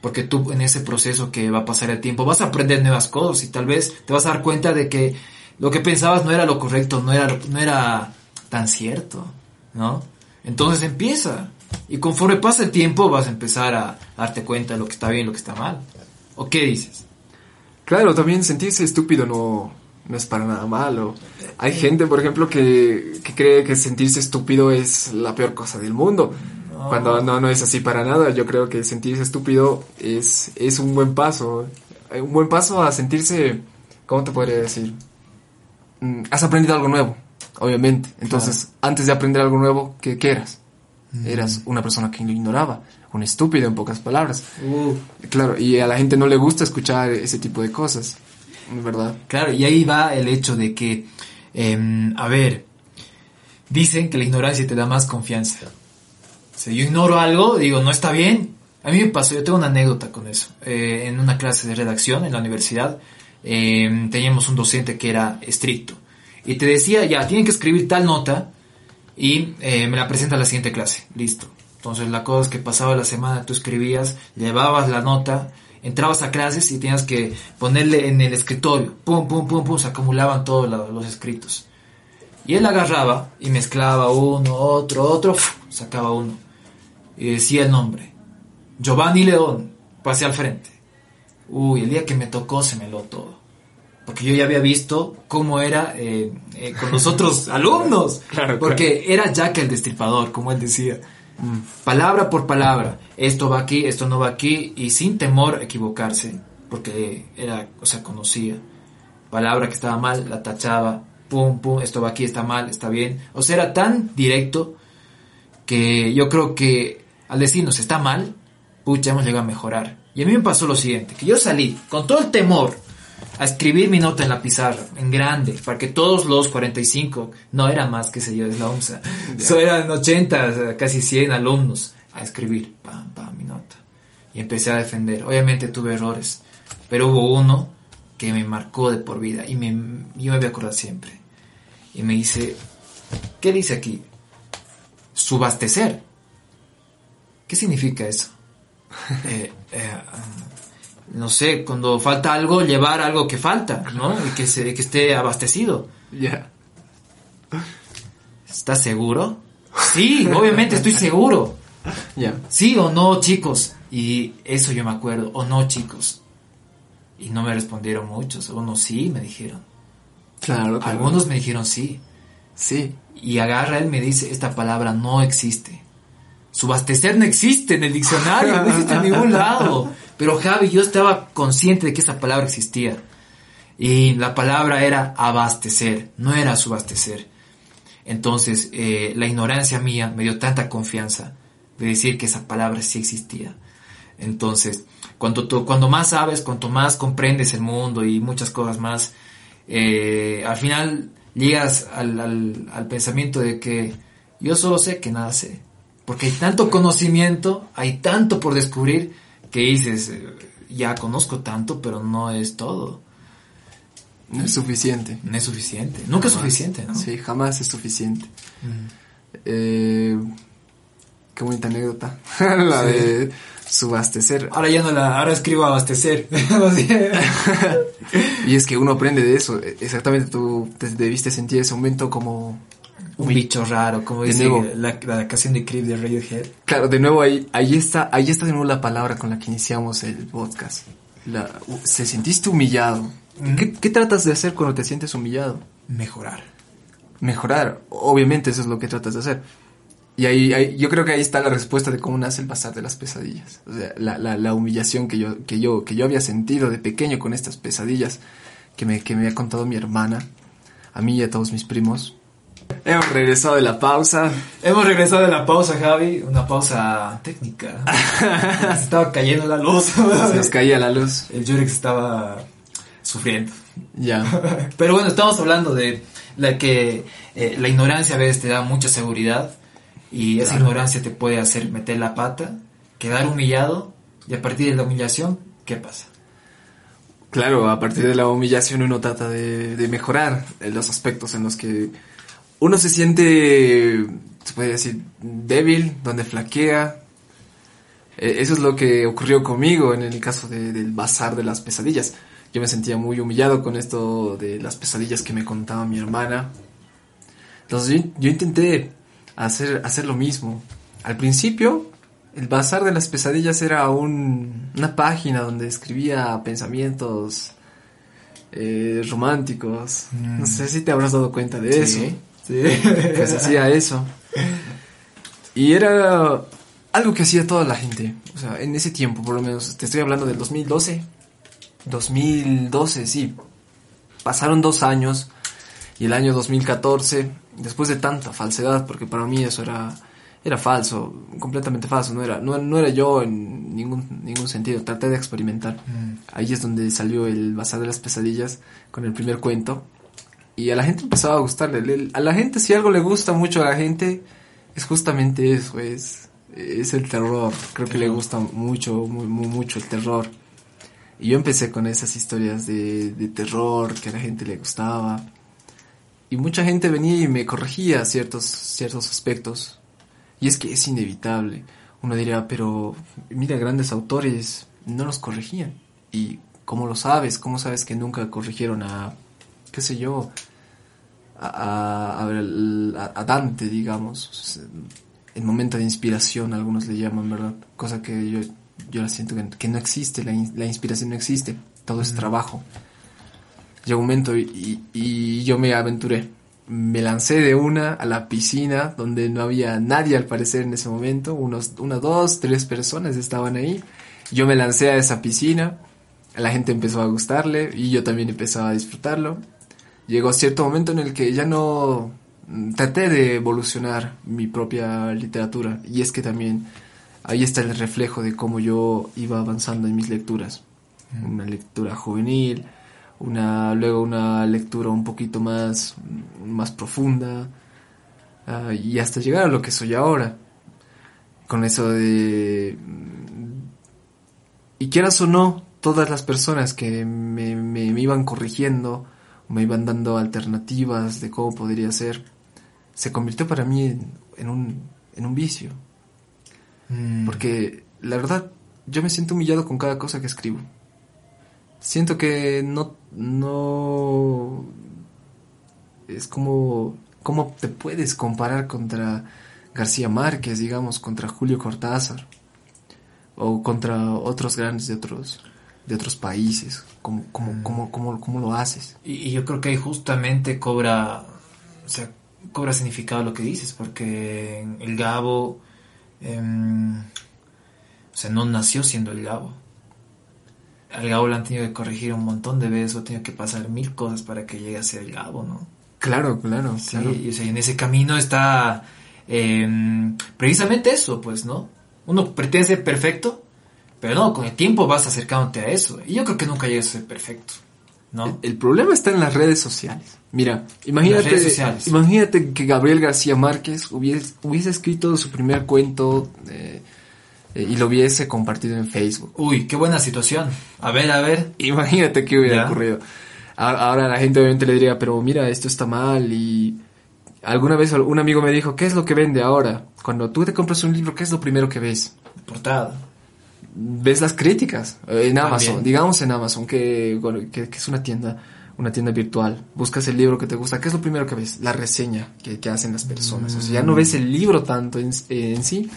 Porque tú en ese proceso que va a pasar el tiempo vas a aprender nuevas cosas y tal vez te vas a dar cuenta de que lo que pensabas no era lo correcto, no era, no era tan cierto, ¿no? Entonces empieza. Y conforme pasa el tiempo vas a empezar a darte cuenta de lo que está bien y lo que está mal. ¿O qué dices? Claro, también sentirse estúpido no, no es para nada malo. Hay gente, por ejemplo, que, que cree que sentirse estúpido es la peor cosa del mundo. Cuando no, no es así para nada. Yo creo que sentirse estúpido es, es un buen paso. Un buen paso a sentirse, ¿cómo te podría decir? Mm, Has aprendido algo nuevo, obviamente. Entonces, antes de aprender algo nuevo, ¿qué, qué eras? Eras una persona que lo ignoraba, un estúpido en pocas palabras. Uh, Claro, y a la gente no le gusta escuchar ese tipo de cosas, ¿verdad? Claro, y ahí va el hecho de que, em, a ver, dicen que la ignorancia te da más confianza. Si yo ignoro algo, digo, no está bien. A mí me pasó, yo tengo una anécdota con eso. Eh, en una clase de redacción en la universidad, em, teníamos un docente que era estricto. Y te decía, ya, tienen que escribir tal nota y eh, me la presenta la siguiente clase. Listo. Entonces la cosa es que pasaba la semana, tú escribías, llevabas la nota, entrabas a clases y tenías que ponerle en el escritorio. Pum, pum, pum, pum, se acumulaban todos los escritos. Y él agarraba y mezclaba uno, otro, otro, sacaba uno. Y decía el nombre. Giovanni León, pasé al frente. Uy, el día que me tocó se me lo todo. Porque yo ya había visto cómo era eh, eh, con los otros [LAUGHS] alumnos. Claro, Porque era Jack el destripador, como él decía. Palabra por palabra. Esto va aquí, esto no va aquí. Y sin temor a equivocarse. Porque era, o sea, conocía. Palabra que estaba mal, la tachaba. Pum, pum, esto va aquí, está mal, está bien. O sea, era tan directo que yo creo que al decirnos está mal, pucha, hemos llegado a mejorar. Y a mí me pasó lo siguiente, que yo salí con todo el temor a escribir mi nota en la pizarra, en grande, para que todos los 45, no era más que sé yo, es la OMSA, so eran 80, o sea, casi 100 alumnos a escribir, pam, pam, mi nota. Y empecé a defender. Obviamente tuve errores, pero hubo uno que me marcó de por vida y me, yo me voy a acordar siempre. Y me dice, ¿qué dice aquí? Subastecer. ¿Qué significa eso? [LAUGHS] Eh, eh, no sé, cuando falta algo, llevar algo que falta, ¿no? Y que, se, que esté abastecido. Ya. ¿Estás seguro? Sí, obviamente estoy seguro. Ya. Sí o no, chicos. Y eso yo me acuerdo. O no, chicos. Y no me respondieron muchos. Unos sí me dijeron. Claro, claro. Algunos me dijeron sí. Sí. Y agarra él me dice, esta palabra no existe. Subastecer no existe en el diccionario, no existe en ningún lado. Pero Javi, yo estaba consciente de que esa palabra existía. Y la palabra era abastecer, no era subastecer. Entonces, eh, la ignorancia mía me dio tanta confianza de decir que esa palabra sí existía. Entonces, cuando, tú, cuando más sabes, cuanto más comprendes el mundo y muchas cosas más, eh, al final llegas al, al, al pensamiento de que yo solo sé que nada sé. Porque hay tanto conocimiento, hay tanto por descubrir, que dices, ya conozco tanto, pero no es todo. No es suficiente. No es suficiente. Nunca es suficiente, ¿no? Sí, jamás es suficiente. Mm. Eh, qué bonita anécdota. [LAUGHS] la Sí. de subastecer. Ahora ya no la, ahora escribo abastecer. [LAUGHS] Y es que uno aprende de eso. Exactamente, tú te debiste sentir ese momento como... Un bicho raro, como De dice nuevo. la, la canción de Creep de Radiohead. Claro, de nuevo ahí, ahí está, ahí está de nuevo la palabra con la que iniciamos el podcast. La, se sentiste humillado. ¿Qué, qué tratas de hacer cuando te sientes humillado? Mejorar. Mejorar. Obviamente eso es lo que tratas de hacer. Y ahí, ahí- yo creo que ahí está la respuesta de cómo nace el pasar de las pesadillas. O sea, la, la, la humillación que yo, que yo, que yo había sentido de pequeño con estas pesadillas que me, que me había contado mi hermana, a mí y a todos mis primos. Hemos regresado de la pausa. Hemos regresado de la pausa, Javi. Una pausa técnica. [LAUGHS] Se estaba cayendo la luz. Se nos caía la luz. El Jurex estaba sufriendo. Ya. [LAUGHS] Pero bueno, estamos hablando de la que eh, la ignorancia a veces te da mucha seguridad y esa ignorancia te puede hacer meter la pata, quedar humillado Y a partir de la humillación, ¿qué pasa? Claro, a partir de la humillación uno trata de, de mejorar los aspectos en los que uno se siente, se puede decir, débil, donde flaquea. E, eso es lo que ocurrió conmigo en el caso del bazar de las pesadillas. Yo me sentía muy humillado con esto de las pesadillas que me contaba mi hermana. Entonces yo, intenté hacer, hacer lo mismo. Al principio, el bazar de las pesadillas era un, una página donde escribía pensamientos eh, románticos. No mm. sé si te habrás dado cuenta de eso. Sí. Pues hacía eso. Y era algo que hacía toda la gente. O sea, en ese tiempo, por lo menos. Te estoy hablando del 2012. 2012, sí. Pasaron dos años y el año 2014, después de tanta falsedad, porque para mí eso era, era falso, completamente falso, no era, no, era yo en ningún, ningún sentido, traté de experimentar. Mm. Ahí es donde salió el Bazar de las Pesadillas con el primer cuento. Y a la gente empezaba a gustarle. A la gente, si algo le gusta mucho a la gente, es justamente eso, es, es el terror. Creo que le gusta mucho, muy, muy, mucho el terror. Y yo empecé con esas historias de, de terror que a la gente le gustaba. Y mucha gente venía y me corregía ciertos, ciertos aspectos. Y es que es inevitable. Uno diría, pero mira, grandes autores no los corregían. ¿Y cómo lo sabes? ¿Cómo sabes que nunca corrigieron a, qué sé yo, a, a, a Dante, digamos? El momento de inspiración, algunos le llaman, ¿verdad? Cosa que yo yo la siento que, no existe, la, inspiración no existe, todo es trabajo. Llegó un momento y, yo me aventuré. Me lancé de una a la piscina donde no había nadie al parecer en ese momento, unos, una, dos, tres personas estaban ahí. Yo me lancé a esa piscina, la gente empezó a gustarle y yo también empezaba a disfrutarlo. Llegó cierto momento en el que ya no traté de evolucionar mi propia literatura y es que también ahí está el reflejo de cómo yo iba avanzando en mis lecturas. Mm. Una lectura juvenil, una, luego una lectura un poquito más, más profunda, ah, y hasta llegar a lo que soy ahora. Con eso de... Y quieras o no, todas las personas que me, me, iban corrigiendo, me iban dando alternativas de cómo podría ser, se convirtió para mí en, un, en un vicio Mm. Porque la verdad, yo me siento humillado con cada cosa que escribo. Siento que no, no, es como, ¿cómo te puedes comparar contra García Márquez, digamos, contra Julio Cortázar? O contra otros grandes de otros, de otros países. ¿Cómo, cómo, mm. cómo, cómo, cómo lo haces? Y, yo creo que ahí justamente cobra, o sea, cobra significado lo que dices, porque el Gabo Em, o sea, no nació siendo el Gabo. Al Gabo lo han tenido que corregir un montón de veces, o ha tenido que pasar mil cosas para que llegue a ser el Gabo, ¿no? Claro, claro, sí, Y, o sea, en ese camino está em, precisamente eso, pues, ¿no? Uno pretende ser perfecto, pero no, con el tiempo vas acercándote a eso. Y yo creo que nunca llegas a ser perfecto, ¿no? El, problema está en las redes sociales. Mira, imagínate, imagínate que Gabriel García Márquez hubiese, hubiese escrito su primer cuento eh, eh, y lo hubiese compartido en Facebook. Uy, qué buena situación. A ver, a ver. Imagínate qué hubiera ocurrido. Ahora la gente obviamente le diría, pero mira, esto está mal y alguna vez un amigo me dijo, ¿qué es lo que vende ahora? Cuando tú te compras un libro, ¿qué es lo primero que ves? Portada. Ves las críticas eh, en Amazon, digamos en Amazon, que, que es una tienda una tienda virtual, buscas el libro que te gusta, ¿qué es lo primero que ves? La reseña que, que hacen las personas. O sea, ya no ves el libro tanto en, en, sí,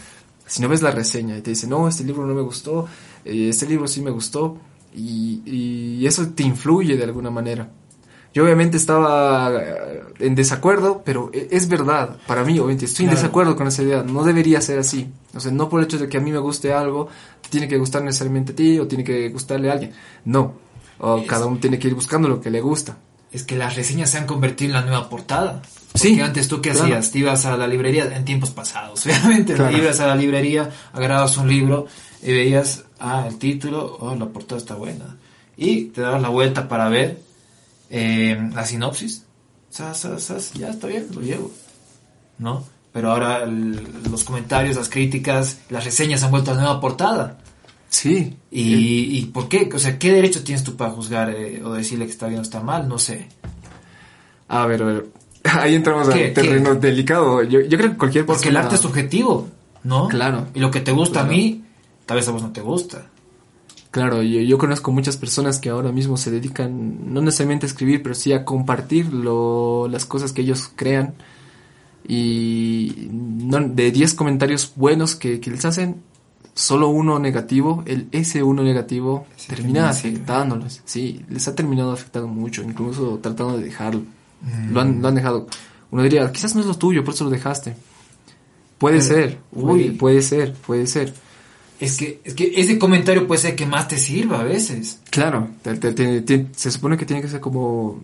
sino ves la reseña y te dicen, no, este libro no me gustó, eh, este libro sí me gustó, y, y, eso te influye de alguna manera. Yo obviamente estaba eh, en desacuerdo, pero e, es verdad, para mí obviamente estoy en desacuerdo con esa idea, no debería ser así. O sea, no por el hecho de que a mí me guste algo, tiene que gustar necesariamente a ti o tiene que gustarle a alguien. No, o cada uno tiene que ir buscando lo que le gusta. Es que las reseñas se han convertido en la nueva portada. sí. antes tú qué hacías? Te ibas a la librería en tiempos pasados, [LAUGHS] obviamente. Te ibas a la librería, agarrabas un libro y veías, ah, el título, oh, la portada está buena. Y te dabas la vuelta para ver eh, la sinopsis. ya está bien, lo llevo. ¿No? Pero ahora los comentarios, las críticas, las reseñas han vuelto a la nueva portada. Sí. ¿Y, ¿Y por qué? O sea, ¿qué derecho tienes tú para juzgar eh, o decirle que está bien o está mal? No sé. A ver, a ver. [LAUGHS] Ahí entramos a un terreno ¿Qué? delicado. Yo, yo creo que cualquier persona... Porque el arte es subjetivo, ¿no? Claro. Y lo que te gusta Claro. a mí, tal vez a vos no te gusta. Claro, yo, yo conozco muchas personas que ahora mismo se dedican no necesariamente a escribir, pero sí a compartir lo, las cosas que ellos crean. Y no- de 10 comentarios buenos que, que les hacen, solo uno negativo, el ese uno negativo termina termina, sí. les ha terminado afectando mucho, incluso tratando de dejarlo. Mm. Lo, han, lo han dejado. Uno diría, quizás no es lo tuyo, por eso lo dejaste. Puede Pero, ser, uy. puede, ser, puede ser. Es que, es que ese comentario puede ser que más te sirva a veces. Claro, te- te- te- te- se supone que tiene que ser como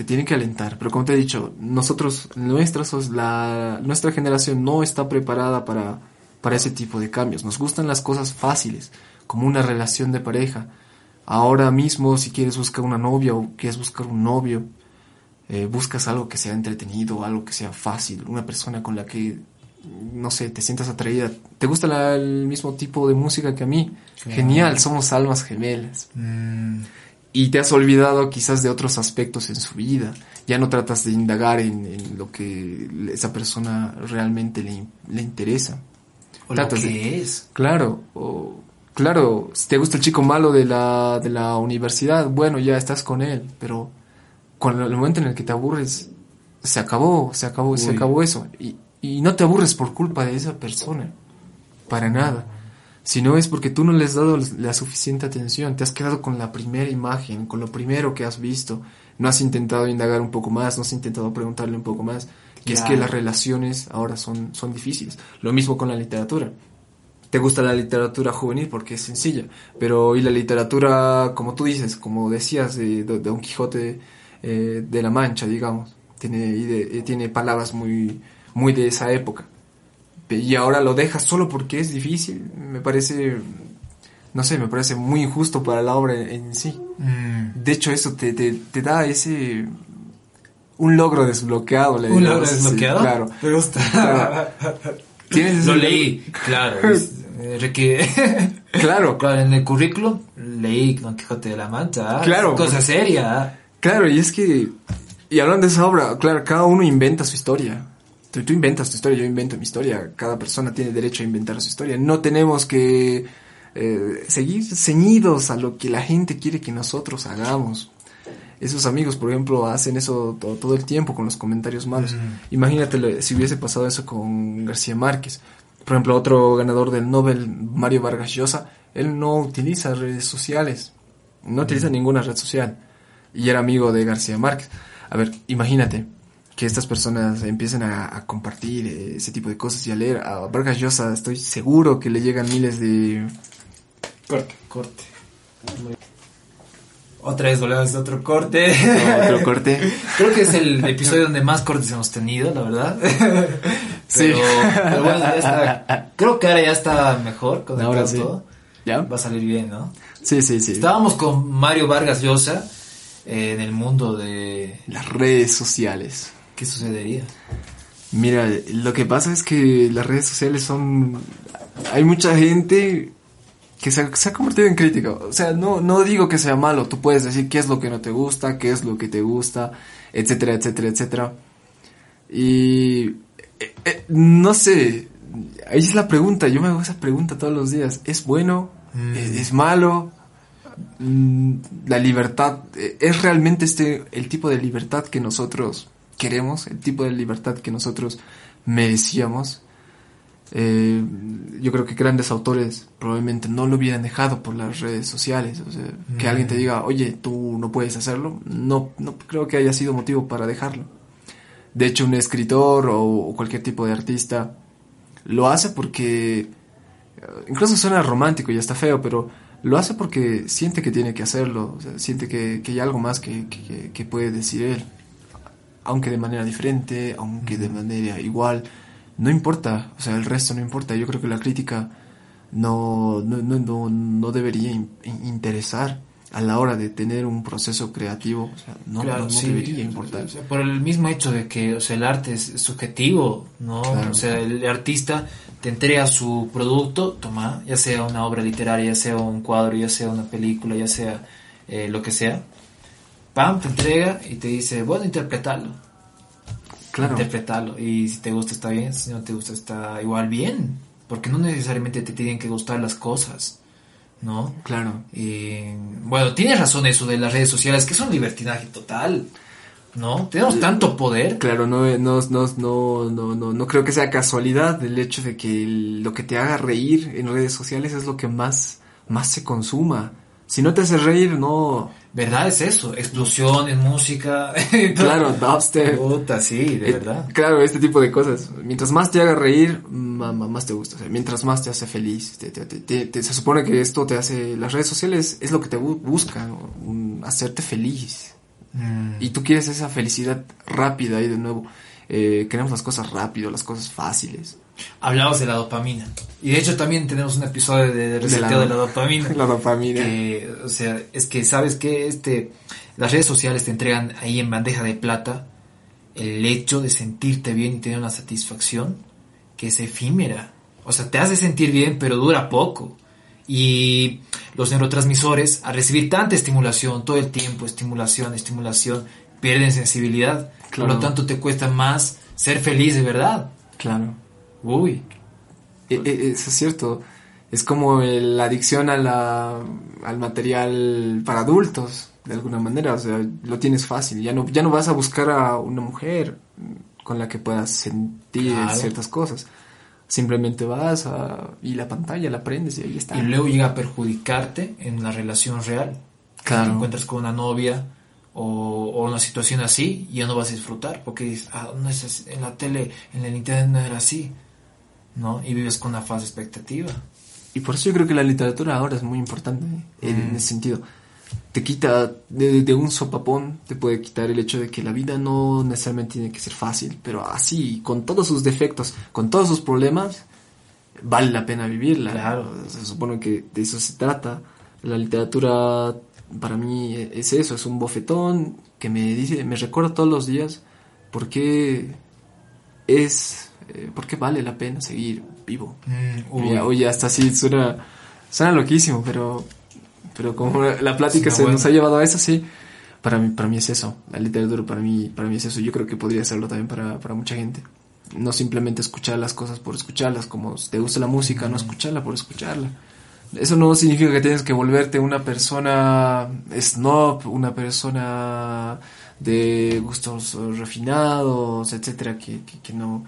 te tiene que alentar, pero como te he dicho, nosotros, nuestra, la, nuestra generación no está preparada para, para ese tipo de cambios. Nos gustan las cosas fáciles, como una relación de pareja. Ahora mismo, si quieres buscar una novia o quieres buscar un novio, eh, buscas algo que sea entretenido, algo que sea fácil, una persona con la que, no sé, te sientas atraída. ¿Te gusta la- el mismo tipo de música que a mí? Claro. Genial, somos almas gemelas Mm, y te has olvidado quizás de otros aspectos en su vida. Ya no tratas de indagar en, en lo que esa persona realmente le, le interesa. o lo que de- es. Claro, o, claro, si te gusta el chico malo de la, de la universidad, bueno, ya estás con él, pero cuando el momento en el que te aburres, se acabó, se acabó, se acabó eso. Y, y no te aburres por culpa de esa persona, para nada. Si no es porque tú no le has dado la suficiente atención, te has quedado con la primera imagen, con lo primero que has visto, no has intentado indagar un poco más, no has intentado preguntarle un poco más. Y es que las relaciones ahora son, son difíciles. Lo mismo con la literatura. Te gusta la literatura juvenil porque es sencilla, pero y la literatura, como tú dices, como decías, de, Don Quijote eh, de la Mancha, digamos, tiene, y de- tiene palabras muy, muy de esa época. Y ahora lo dejas solo porque es difícil, me parece, no sé, me parece muy injusto para la obra en, sí. Mm. De hecho, eso te, te, te da ese... Un logro desbloqueado, le ¿Un logro sí, desbloqueado? claro. Me gusta. [LAUGHS] Tienes Lo leí, claro. [LAUGHS] eh, [LAUGHS] Claro, Claro, en el currículum leí Don Quijote de la Mancha. ah, Claro, Cosa seria. ah. Claro, y es que, y hablando de esa obra, claro, cada uno inventa su historia. Tú, tú inventas tu historia, yo invento mi historia. Cada persona tiene derecho a inventar su historia. No tenemos que eh, seguir ceñidos a lo que la gente quiere que nosotros hagamos. Esos amigos, por ejemplo, hacen eso to- todo, el tiempo con los comentarios malos. Mm. Imagínate si hubiese pasado eso con García Márquez. Por ejemplo, otro ganador del Nobel, Mario Vargas Llosa, él no utiliza redes sociales. No utiliza ninguna red social. Y era amigo de García Márquez. A ver, imagínate que estas personas empiecen a, a compartir eh, ese tipo de cosas y a leer. A Vargas Llosa estoy seguro que le llegan miles de... Corte. Corte. Otra vez volvemos a otro corte. [LAUGHS] Otro corte. Creo que es el episodio donde más cortes hemos tenido, la verdad. Sí. Pero, pero bueno, ya está. Creo que ahora ya está mejor con Ahora sí. todo. ¿Ya? Va a salir bien, ¿no? Sí, sí, sí. Estábamos con Mario Vargas Llosa eh, en el mundo de... Las redes sociales. ¿Qué sucedería? Mira, lo que pasa es que las redes sociales son... Hay mucha gente que se, se ha convertido en crítica. O sea, no, no digo que sea malo. Tú puedes decir qué es lo que no te gusta, qué es lo que te gusta, etcétera, etcétera, etcétera. Y... eh, eh, no sé. Ahí es la pregunta. Yo me hago esa pregunta todos los días. ¿Es bueno? Mm. ¿Es, es malo? Mm, La libertad. eh, ¿Es realmente este el tipo de libertad que nosotros queremos? ¿El tipo de libertad que nosotros merecíamos? Eh, yo creo que grandes autores probablemente no lo hubieran dejado por las redes sociales. O sea, que Mm. alguien te diga, oye, tú no puedes hacerlo, no, no creo que haya sido motivo para dejarlo. De hecho, un escritor o, o cualquier tipo de artista lo hace porque, eh, incluso suena romántico y está feo, pero lo hace porque siente que tiene que hacerlo, o sea, siente que, que hay algo más que, que- que puede decir él aunque de manera diferente, aunque de manera igual, no importa, o sea, el resto no importa. Yo creo que la crítica no, no, no, no, debería in- in- interesar. a la hora de tener un proceso creativo, o sea, no, Claro, no sí. debería importar. O sea, por el mismo hecho de que o sea, el arte es subjetivo, ¿no? Claro. O sea, el artista te entrega su producto, toma, ya sea una obra literaria, ya sea un cuadro, ya sea una película, ya sea eh, lo que sea. Pam, te entrega y te dice, bueno, interpretarlo. Claro, Interpretarlo. Y si te gusta está bien, si no te gusta está igual bien. Porque no necesariamente te tienen que gustar las cosas, ¿no? claro. Y, bueno, tienes razón eso de las redes sociales, que es un libertinaje total, ¿no? Tenemos tanto poder. Claro, no, no, no, no, no, no, no creo que sea casualidad el hecho de que lo que te haga reír en redes sociales es lo que más, más se consuma. Si no te hace reír, no. ¿Verdad? Es eso, explosiones, música. [LAUGHS] Claro, dubstep. Puta, sí, de Eh, verdad. Claro, este tipo de cosas. Mientras más te haga reír, más te gusta. O sea, mientras más te hace feliz. Te- te- te- te- te- se supone que esto te hace... Las redes sociales es lo que te bu- buscan, un- hacerte feliz. Mm. Y tú quieres esa felicidad rápida y de nuevo. eh, queremos las cosas rápido, las cosas fáciles. Hablamos de la dopamina. Y de hecho también tenemos un episodio de, de reseteo de la, dopamina. [LAUGHS] La dopamina. que, o sea, es que sabes que este, las redes sociales te entregan ahí en bandeja de plata el hecho de sentirte bien y tener una satisfacción que es efímera. O sea, te hace sentir bien, pero dura poco. Y los neurotransmisores, al recibir tanta estimulación, todo el tiempo, estimulación, estimulación, pierden sensibilidad. Por lo tanto, te cuesta más ser feliz de verdad. Claro. Uy. E- e- eso es cierto. Es como el- la adicción a la, al material para adultos, de alguna manera. O sea, lo tienes fácil. Ya no, ya no vas a buscar a una mujer con la que puedas sentir Claro. ciertas cosas. Simplemente vas a, y la pantalla la prendes y ahí está. Y luego llega a perjudicarte en la relación real. Claro. Te encuentras con una novia o, o una situación así ya no vas a disfrutar porque dices, ah, no es así, en la tele, en el internet no era así, ¿no? Y vives con una falsa expectativa. Y por eso yo creo que la literatura ahora es muy importante ¿eh? en Mm. ese sentido. Te quita de, de un sopapón, te puede quitar el hecho de que la vida no necesariamente tiene que ser fácil, pero así, con todos sus defectos, con todos sus problemas, vale la pena vivirla. Claro. Se supone que de eso se trata. La literatura para mí es eso, es un bofetón que me dice, me recuerda todos los días por qué es, eh, por qué vale la pena seguir vivo. Mm. Oye, hasta así suena, suena loquísimo, pero, pero como la plática se bueno. nos ha llevado a eso, sí, para mí, para mí es eso. La literatura para mí, para mí es eso. Yo creo que podría serlo también para, para mucha gente. No simplemente escuchar las cosas por escucharlas, como si te gusta la música, no escucharla por escucharla. Eso no significa que tienes que volverte una persona snob, una persona de gustos refinados, etcétera, que, que, que no,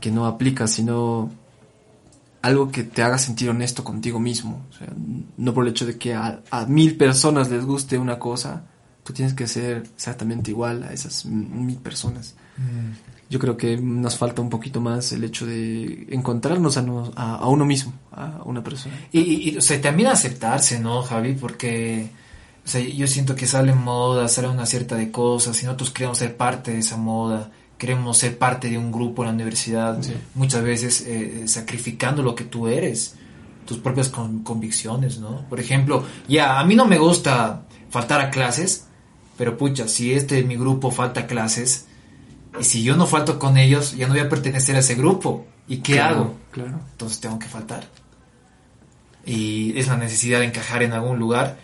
que no aplica, sino algo que te haga sentir honesto contigo mismo. O sea, no por el hecho de que a, a mil personas les guste una cosa, tú tienes que ser exactamente igual a esas mil personas. Mm. Yo creo que nos falta un poquito más el hecho de encontrarnos a, nos- a, a uno mismo, a una persona. Y, y- y, o sea, también aceptarse, ¿no, Javi? Porque o sea, yo siento que sale moda, sale una cierta de cosas, y nosotros queremos ser parte de esa moda, queremos ser parte de un grupo en la universidad, Sí. muchas veces eh, sacrificando lo que tú eres, tus propias con- convicciones, ¿no? Por ejemplo, ya, a mí no me gusta faltar a clases, pero pucha, si este mi grupo falta a clases, y si yo no falto con ellos, ya no voy a pertenecer a ese grupo. ¿Y qué Claro, hago? Claro. entonces tengo que faltar. Y es la necesidad de encajar en algún lugar.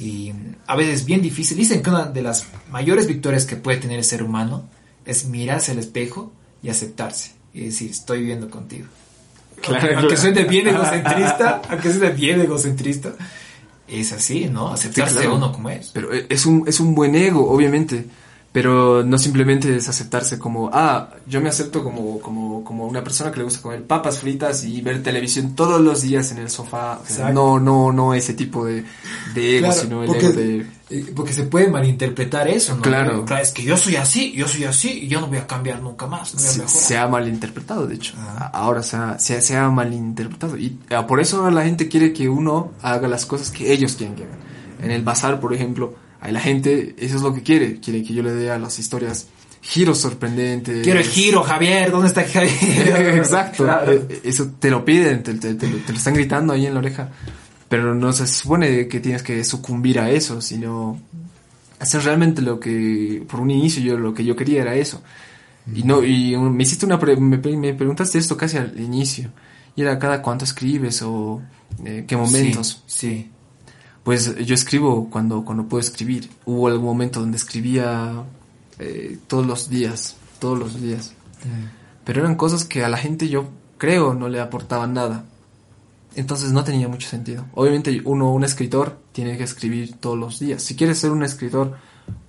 Y a veces es bien difícil. Dicen que una de las mayores victorias que puede tener el ser humano es mirarse al espejo y aceptarse. Y decir, estoy viviendo contigo. Claro, aunque, claro. aunque suene bien [LAUGHS] egocentrista, aunque suene bien egocentrista, es así, ¿no? Aceptarse Sí, claro. a uno como es. Pero e- es un, es un buen ego, obviamente. Pero no simplemente es aceptarse como, ah, yo me acepto como, como, como una persona que le gusta comer papas fritas y ver televisión todos los días en el sofá. O sea, Exacto. no, no, no ese tipo de, de ego, Claro, sino el porque- ego de... Eh, Porque se puede malinterpretar eso, ¿no? Claro. Es que yo soy así, yo soy así y yo no voy a cambiar nunca más. No voy a se, ha malinterpretado, de hecho. Ah. Ahora se ha, se, ha- se ha malinterpretado. Y ah, por eso la gente quiere que uno haga las cosas que ellos quieren que hagan. En el bazar, por ejemplo, a la gente eso es lo que quiere. Quiere que yo le dé a las historias giros sorprendentes. Quiero el giro, Javier, ¿dónde está Javier? [LAUGHS] Exacto. Claro. Eh, Eso te lo piden, te, te- te lo, te lo están gritando ahí en la oreja. Pero no se supone que tienes que sucumbir a eso, sino hacer realmente lo que, por un inicio, yo lo que yo quería era eso. Y no, y me hiciste una, me, preguntaste esto casi al inicio. Y era cada cuánto escribes o eh, qué momentos. Sí, Pues yo escribo cuando, cuando puedo escribir. Hubo algún momento donde escribía eh, todos los días, todos los días. Mm. Pero eran cosas que a la gente yo creo no le aportaban nada. Entonces no tenía mucho sentido. Obviamente uno, un escritor, tiene que escribir todos los días. Si quieres ser un escritor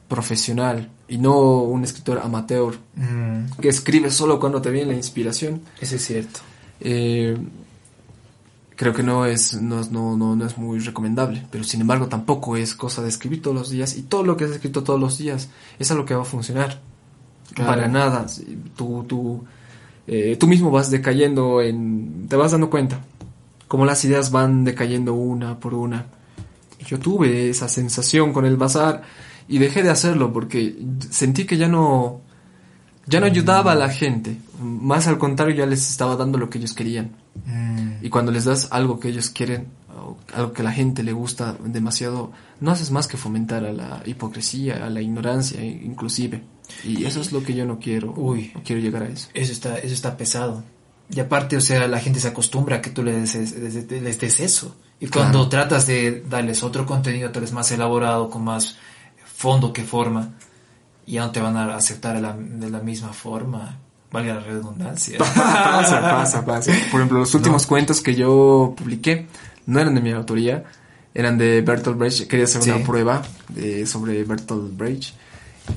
profesional y no un escritor amateur mm. que escribe solo cuando te viene la inspiración. Eso es cierto. Eh, creo que no es, no, no, no, es muy recomendable, pero sin embargo tampoco es cosa de escribir todos los días y todo lo que has escrito todos los días es a lo que va a funcionar. Para nada. Tú, tú, eh, tú mismo vas decayendo en... te vas dando cuenta como las ideas van decayendo una por una. Yo tuve esa sensación con el bazar y dejé de hacerlo porque sentí que ya no ya no ayudaba a la gente, más al contrario ya les estaba dando lo que ellos querían. Mm. Y cuando les das algo que ellos quieren, algo que la gente le gusta demasiado, no haces más que fomentar a la hipocresía, a la ignorancia inclusive. Y eso es lo que yo no quiero. Uy, no quiero llegar a eso. Eso está eso está pesado. Y aparte, o sea, la gente se acostumbra a que tú les des, eso. Y cuando tratas de darles otro contenido tal vez más elaborado, con más fondo que forma, ya no te van a aceptar de la, misma forma. Valga la redundancia. [LAUGHS] pasa, pasa, pasa. Por ejemplo, los últimos cuentos que yo publiqué no eran de mi autoría, eran de Bertolt Brecht. Quería hacer una prueba de, sobre Bertolt Brecht.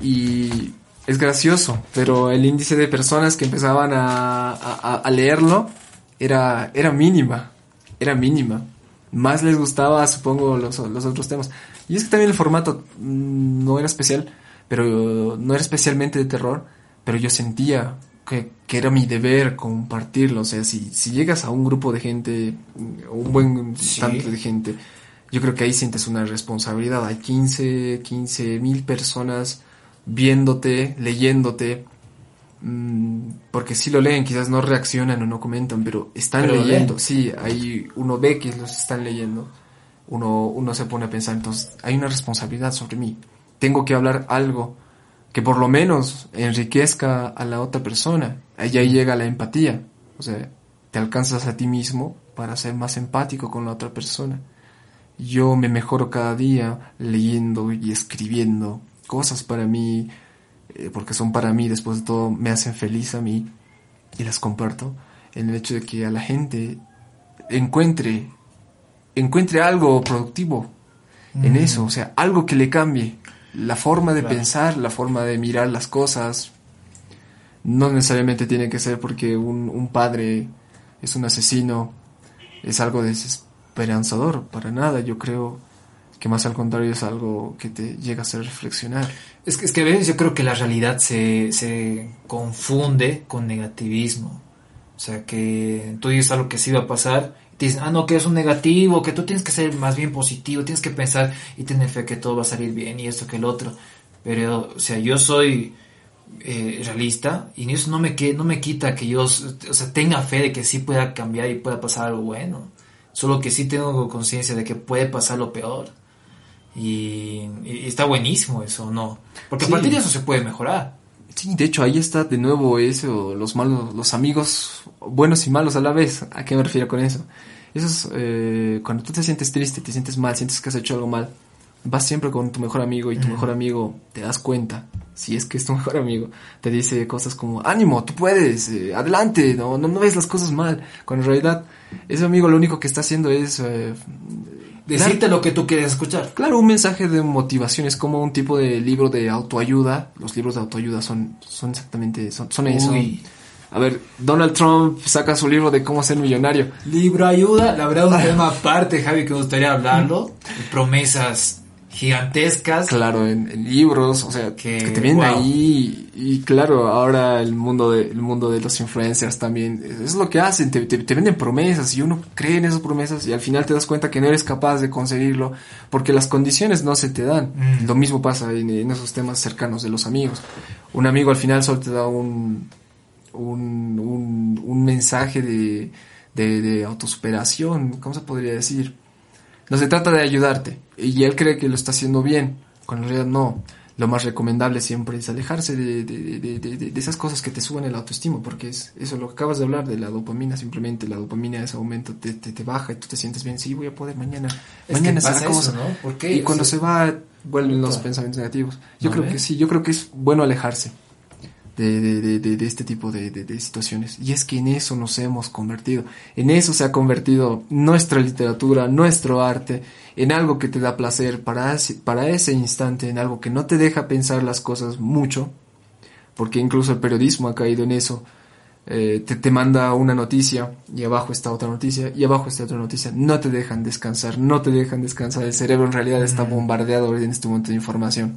Y es gracioso, pero el índice de personas que empezaban a, a, leerlo era, era mínima, era mínima. Más les gustaba, supongo, los, los otros temas. Y es que también el formato mm, no era especial, pero no era especialmente de terror, pero yo sentía que, que, era mi deber compartirlo. O sea, si, si llegas a un grupo de gente, un buen tanto de gente, yo creo que ahí sientes una responsabilidad. Hay 15, 15 mil personas viéndote, leyéndote, mm, porque si lo leen, quizás no reaccionan o no comentan, pero están leyendo, sí, ahí uno ve que los están leyendo, uno, uno se pone a pensar, entonces hay una responsabilidad sobre mí, tengo que hablar algo que por lo menos enriquezca a la otra persona, ahí, ahí llega la empatía, o sea, te alcanzas a ti mismo para ser más empático con la otra persona. Yo me mejoro cada día leyendo y escribiendo cosas para mí, eh, porque son para mí, después de todo, me hacen feliz a mí y las comparto, en el hecho de que a la gente encuentre, encuentre algo productivo en mm. eso, o sea, algo que le cambie la forma de pensar, la forma de mirar las cosas. No necesariamente tiene que ser porque un, un padre es un asesino, es algo desesperanzador, para nada, yo creo que más al contrario es algo que te llega a hacer reflexionar. Es que, es que a veces yo creo que la realidad se, se confunde con negativismo. O sea, que tú dices algo que sí va a pasar, te dicen, ah, no, que es un negativo, que tú tienes que ser más bien positivo, tienes que pensar y tener fe que todo va a salir bien y esto que el otro. Pero, o sea, yo soy eh, realista y eso no me, no me quita que yo, o sea, tenga fe de que sí pueda cambiar y pueda pasar algo bueno. Solo que sí tengo conciencia de que puede pasar lo peor. Y, está buenísimo eso, ¿no? Porque a partir de eso se puede mejorar. Sí, de hecho ahí está de nuevo eso, los malos, los amigos buenos y malos a la vez. ¿A qué me refiero con eso? Eso es eh, cuando tú te sientes triste, te sientes mal, sientes que has hecho algo mal, vas siempre con tu mejor amigo y tu mejor amigo te das cuenta, si es que es tu [LAUGHS] mejor amigo, te dice cosas como, ánimo, tú puedes, eh, adelante, no, no, no ves las cosas mal, cuando en realidad ese amigo lo único que está haciendo es eh, Decirte lo que tú quieres escuchar. Claro, un mensaje de motivación es como un tipo de libro de autoayuda. Los libros de autoayuda son, son exactamente, son, son eso. A ver, Donald Trump saca su libro de cómo ser millonario. Libro ayuda, la verdad es un tema aparte, Javi, que me gustaría hablarlo. Promesas gigantescas. Claro, en, libros, o sea, que, te vienen ahí y claro, ahora el mundo de, el mundo de los influencers también, es lo que hacen, te, te, venden promesas y uno cree en esas promesas y al final te das cuenta que no eres capaz de conseguirlo porque las condiciones no se te dan. Mm. Lo mismo pasa en, esos temas cercanos de los amigos. Un amigo al final solo te da un, un, un, un mensaje de, de, de autosuperación, ¿cómo se podría decir? No se trata de ayudarte. Y él cree que lo está haciendo bien, cuando en realidad no. Lo más recomendable siempre es alejarse de, de, de, de, esas cosas que te suben el autoestima, porque es eso lo que acabas de hablar de la dopamina, simplemente la dopamina de ese momento te, te, baja y tú te sientes bien, sí, voy a poder mañana, mañana será cosa. ¿no? Y cuando se va, vuelven los pensamientos negativos. Yo creo que sí, yo creo que es bueno alejarse de, de, de, de este tipo de, situaciones. Y es que en eso nos hemos convertido. En eso se ha convertido nuestra literatura, nuestro arte, en algo que te da placer para, para ese instante, en algo que no te deja pensar las cosas mucho, porque incluso el periodismo ha caído en eso. Eh, te, te manda una noticia y abajo está otra noticia y abajo está otra noticia. No te dejan descansar, no te dejan descansar. El cerebro en realidad está bombardeado en este momento de información.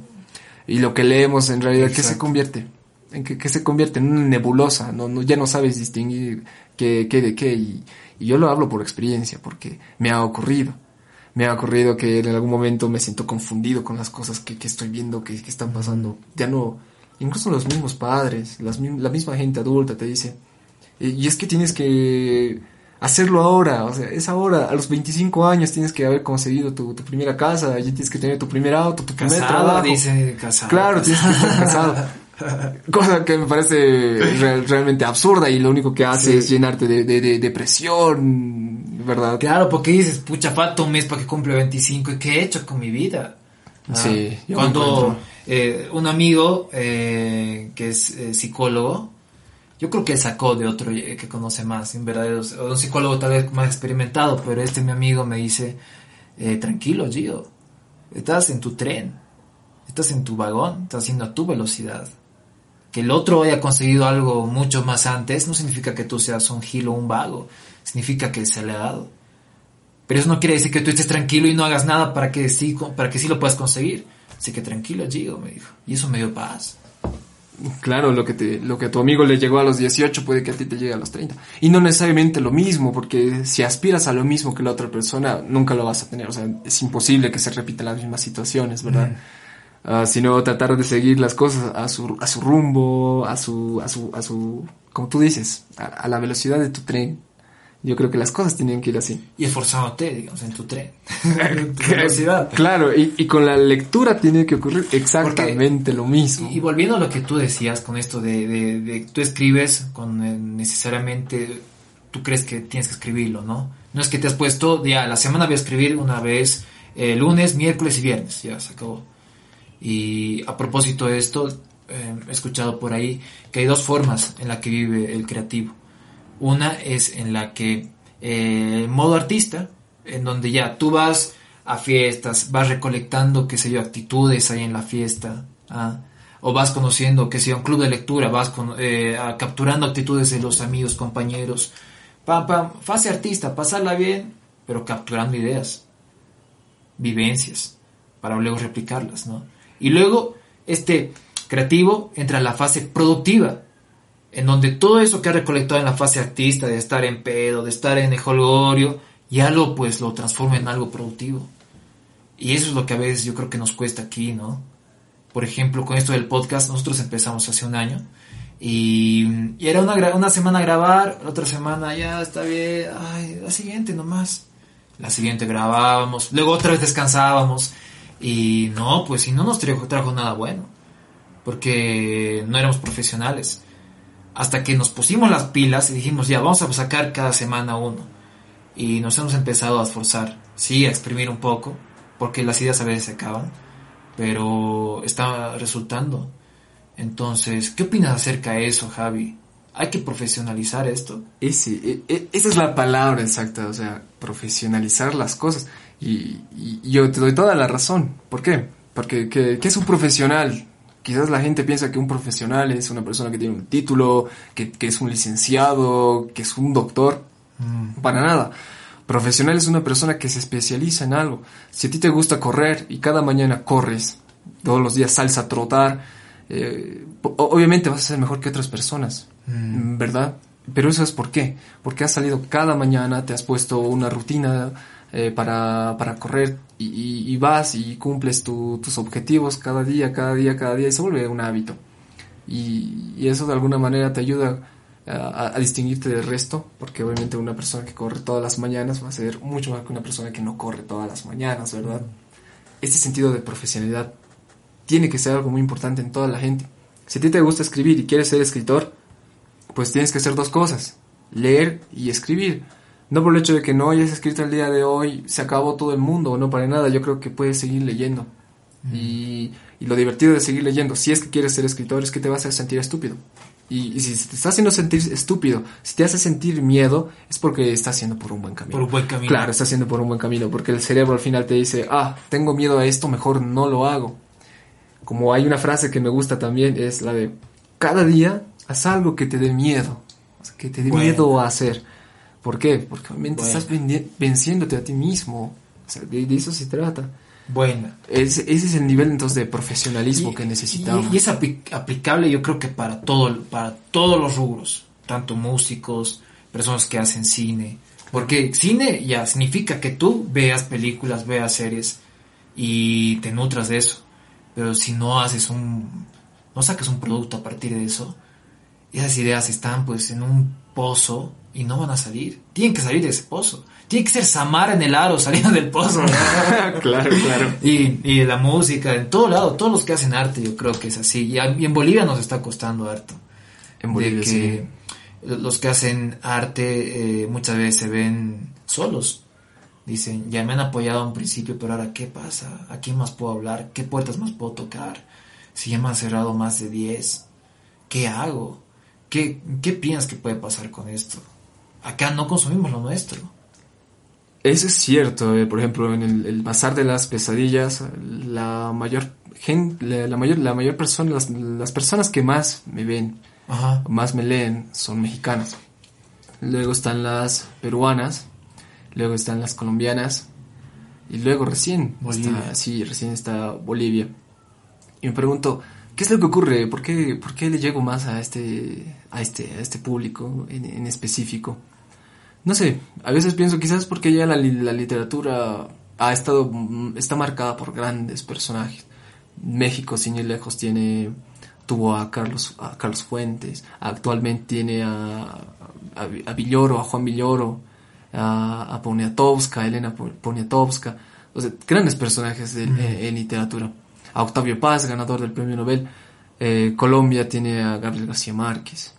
Y lo que leemos en realidad, ¿qué se convierte? En que, se convierte en una nebulosa, no, ya no sabes distinguir qué, qué de qué, y, yo lo hablo por experiencia, porque me ha ocurrido. Me ha ocurrido que en algún momento me siento confundido con las cosas que, estoy viendo, que, están pasando. Ya no, incluso los mismos padres, las, la misma gente adulta te dice, y es que tienes que hacerlo ahora, o sea, es ahora, a los 25 años tienes que haber conseguido tu, primera casa, ya tienes que tener tu primer auto, tu primer trabajo. dice casado. Claro, tienes que estar [LAUGHS] casado. [LAUGHS] Cosa que me parece realmente absurda y lo único que hace es llenarte de, de, depresión, ¿verdad? Claro, porque dices, pucha, falta un mes para que cumple 25 y qué he hecho con mi vida. Ah, sí, cuando eh, un amigo eh, que es eh, psicólogo, yo creo que sacó de otro que conoce más, en verdad, un psicólogo tal vez más experimentado, pero este mi amigo me dice, tranquilo, Gio, estás en tu tren, estás en tu vagón, estás haciendo a tu velocidad que el otro haya conseguido algo mucho más antes no significa que tú seas un gilo o un vago, significa que se le ha dado. Pero eso no quiere decir que tú estés tranquilo y no hagas nada para que sí, para que sí lo puedas conseguir. Así que tranquilo, Gigo, me dijo. Y eso me dio paz. Claro, lo que, te, lo que a tu amigo le llegó a los 18 puede que a ti te llegue a los 30. Y no necesariamente lo mismo, porque si aspiras a lo mismo que la otra persona, nunca lo vas a tener. O sea, es imposible que se repitan las mismas situaciones, ¿verdad? Mm. Ah, sino tratar de seguir las cosas a su, a su rumbo, a su, a su, a su, como tú dices, a, la velocidad de tu tren. Yo creo que las cosas tienen que ir así. Y esforzándote, digamos, en tu tren. [LAUGHS] [LAUGHS] en tu velocidad. Claro, y, y, con la lectura tiene que ocurrir exactamente lo mismo. Y, volviendo a lo que tú decías con esto de, de, de tú escribes con eh, necesariamente tú crees que tienes que escribirlo, ¿no? No es que te has puesto, ya, la semana voy a escribir una vez, eh, lunes, miércoles y viernes, ya se acabó y a propósito de esto, eh, he escuchado por ahí que hay dos formas en la que vive el creativo. Una es en la que, eh, modo artista, en donde ya tú vas a fiestas, vas recolectando, qué sé yo, actitudes ahí en la fiesta, ¿ah? o vas conociendo, qué sé yo, un club de lectura, vas con, eh, capturando actitudes de los amigos, compañeros. Pam, pam, fase artista, pasarla bien, pero capturando ideas, vivencias, para luego replicarlas, ¿no? Y luego este creativo entra en la fase productiva, en donde todo eso que ha recolectado en la fase artista, de estar en pedo, de estar en el holgorio, ya lo pues lo transforma en algo productivo. Y eso es lo que a veces yo creo que nos cuesta aquí, ¿no? Por ejemplo, con esto del podcast, nosotros empezamos hace un año y, era una, una semana grabar, la otra semana ya está bien, ay, la siguiente nomás. La siguiente grabábamos, luego otra vez descansábamos y no, pues si no nos trajo, trajo nada bueno, porque no éramos profesionales. Hasta que nos pusimos las pilas y dijimos, ya, vamos a sacar cada semana uno. Y nos hemos empezado a esforzar, sí, a exprimir un poco, porque las ideas a veces se acaban, pero está resultando. Entonces, ¿qué opinas acerca de eso, Javi? ¿Hay que profesionalizar esto? Ese, e, e, esa es la palabra exacta, o sea, profesionalizar las cosas. Y, yo te doy toda la razón. ¿Por qué? Porque ¿qué, es un profesional? Quizás la gente piensa que un profesional es una persona que tiene un título, que, es un licenciado, que es un doctor. Mm. Para nada. Profesional es una persona que se especializa en algo. Si a ti te gusta correr y cada mañana corres, todos los días sales a trotar, eh, obviamente vas a ser mejor que otras personas, mm. ¿verdad? Pero eso es por qué. Porque has salido cada mañana, te has puesto una rutina eh, para, para, correr y, vas y cumples tus objetivos cada día, cada día, cada día y se vuelve un hábito. Y, eso de alguna manera te ayuda a, a, distinguirte del resto, porque obviamente una persona que corre todas las mañanas va a ser mucho más que una persona que no corre todas las mañanas, ¿verdad? Este sentido de profesionalidad tiene que ser algo muy importante en toda la gente. Si a ti te gusta escribir y quieres ser escritor, pues tienes que hacer dos cosas, leer y escribir. No por el hecho de que no hayas escrito el día de hoy, se acabó todo el mundo, no para nada, yo creo que puedes seguir leyendo. Y, y, lo divertido de seguir leyendo, si es que quieres ser escritor, es que te vas a sentir estúpido. Y, si te está haciendo sentir estúpido, si te hace sentir miedo, es porque estás haciendo por un buen camino. Por un buen camino. Claro, estás haciendo por un buen camino, porque el cerebro al final te dice, ah, tengo miedo a esto, mejor no lo hago. Como hay una frase que me gusta también, es la de, cada día haz algo que te dé miedo, que te dé miedo a hacer. ¿Por qué? Porque obviamente estás venciéndote a ti mismo. O sea, de eso se trata. Bueno. ese es el nivel entonces de profesionalismo que necesitamos. Y, es aplicable yo creo que para todo, para todos los rubros, tanto músicos, personas que hacen cine. Porque cine ya significa que tú veas películas, veas series y te nutras de eso. Pero si no haces un, no sacas un producto a partir de eso, esas ideas están pues en un pozo y no van a salir. Tienen que salir de ese pozo. Tiene que ser Samara en el aro saliendo del pozo. [LAUGHS] claro, claro. Y, y la música, en todo lado, todos los que hacen arte, yo creo que es así. Y, en Bolivia nos está costando harto. En Bolivia, que Los que hacen arte eh, muchas veces se ven solos. Dicen, ya me han apoyado a un principio, pero ahora, ¿qué pasa? ¿A quién más puedo hablar? ¿Qué puertas más puedo tocar? Si ya me han cerrado más de 10, ¿qué hago? ¿Qué, ¿Qué piensas que puede pasar con esto? Acá no consumimos lo nuestro. Eso es cierto, eh, por ejemplo, en el, Bazar de las Pesadillas, la mayor gente, la, mayor, la mayor persona, las, personas que más me ven, más me leen, son mexicanas. Luego están las peruanas, luego están las colombianas, y luego recién, Bolivia. sí, recién está Bolivia. Y me pregunto, ¿qué es lo que ocurre? ¿Por qué, por qué le llego más a este, a este, a este público en, en específico? No sé, a veces pienso quizás porque ya la, la literatura ha estado, mm, está marcada por grandes personajes. México, sin ir lejos, tiene, tuvo a Carlos, a Carlos Fuentes, actualmente tiene a, a, Villoro, a Juan Villoro, a, a Poniatowska, a Elena Poniatowska, o sea, grandes personajes en, literatura. A Octavio Paz, ganador del premio Nobel. Eh, Colombia tiene a Gabriel García Márquez.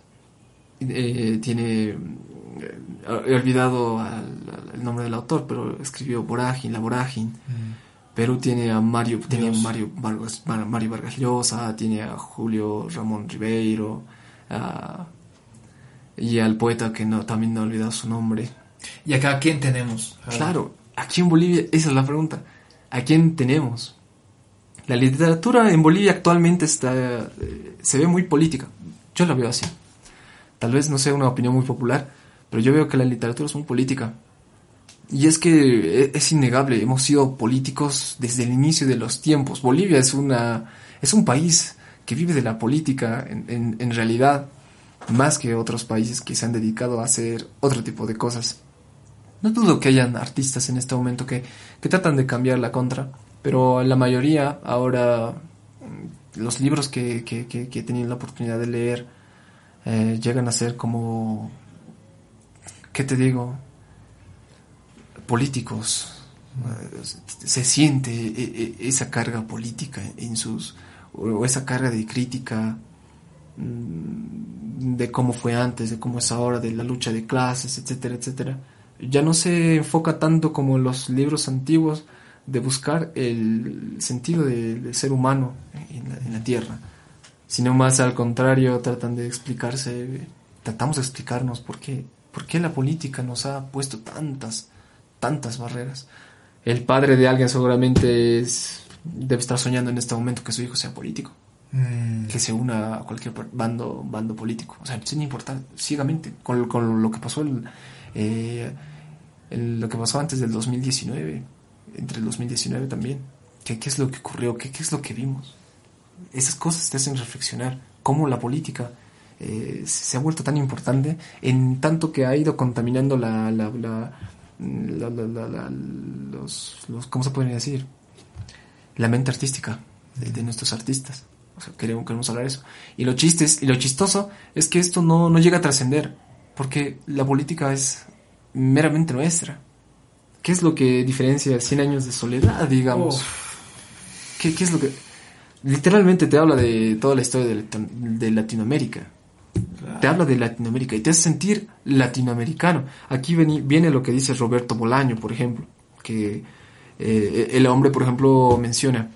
Eh, tiene he olvidado el nombre del autor, pero escribió Vorágine, La Vorágine. Mm. Perú tiene a Mario, tiene a Mario Vargas, Mario Vargas Llosa, tiene a Julio Ramón Ribeiro, y al poeta que no, también no he olvidado su nombre. ¿Y acá a quién tenemos? Claro, aquí en Bolivia, esa es la pregunta. ¿A quién tenemos? La literatura en Bolivia actualmente está, eh, se ve muy política. Yo la veo así. Tal vez no sea una opinión muy popular, pero yo veo que la literatura es muy política. Y es que e, es innegable, hemos sido políticos desde el inicio de los tiempos. Bolivia es, una, es un país que vive de la política en, realidad, más que otros países que se han dedicado a hacer otro tipo de cosas. No dudo que hayan artistas en este momento que, que tratan de cambiar la contra, pero la mayoría ahora, mm, los libros que, que, que, he tenido la oportunidad de leer, eh, llegan a ser como ¿qué te digo? Políticos. Se siente e, e, esa carga política en sus, o esa carga de crítica mm, de cómo fue antes, de cómo es ahora, de la lucha de clases, etcétera, etcétera. Ya no se enfoca tanto como los libros antiguos de buscar el sentido del ser humano en la, en la tierra, sino más al contrario tratan de explicarse, tratamos de explicarnos por qué ¿Por qué la política nos ha puesto tantas, tantas barreras? El padre de alguien seguramente debe estar soñando en este momento que su hijo sea político. Mm. Que se una a cualquier bando, bando político. O sea, sin importar ciegamente con, con lo que pasó eh, lo que pasó antes del 2019, entre el 2019 también. ¿Qué, qué es lo que ocurrió? ¿Qué, ¿Qué es lo que vimos? Esas cosas te hacen reflexionar cómo la política eh, se ha vuelto tan importante en tanto que ha ido contaminando la, la, la, los, los, ¿cómo se puede decir? La mente artística de, nuestros artistas. O sea, queremos, queremos hablar de eso. Y lo chistes, y lo chistoso es que esto no, no llega a trascender, porque la política es meramente nuestra. ¿Qué es lo que diferencia 100 años de soledad, digamos? ¿Qué, ¿Qué, es lo que...? Literalmente te habla de toda la historia de, de Latinoamérica. Claro. Te habla de Latinoamérica y te hace sentir latinoamericano. Aquí viene, viene lo que dice Roberto Bolaño, por ejemplo, que eh, el hombre, por ejemplo, menciona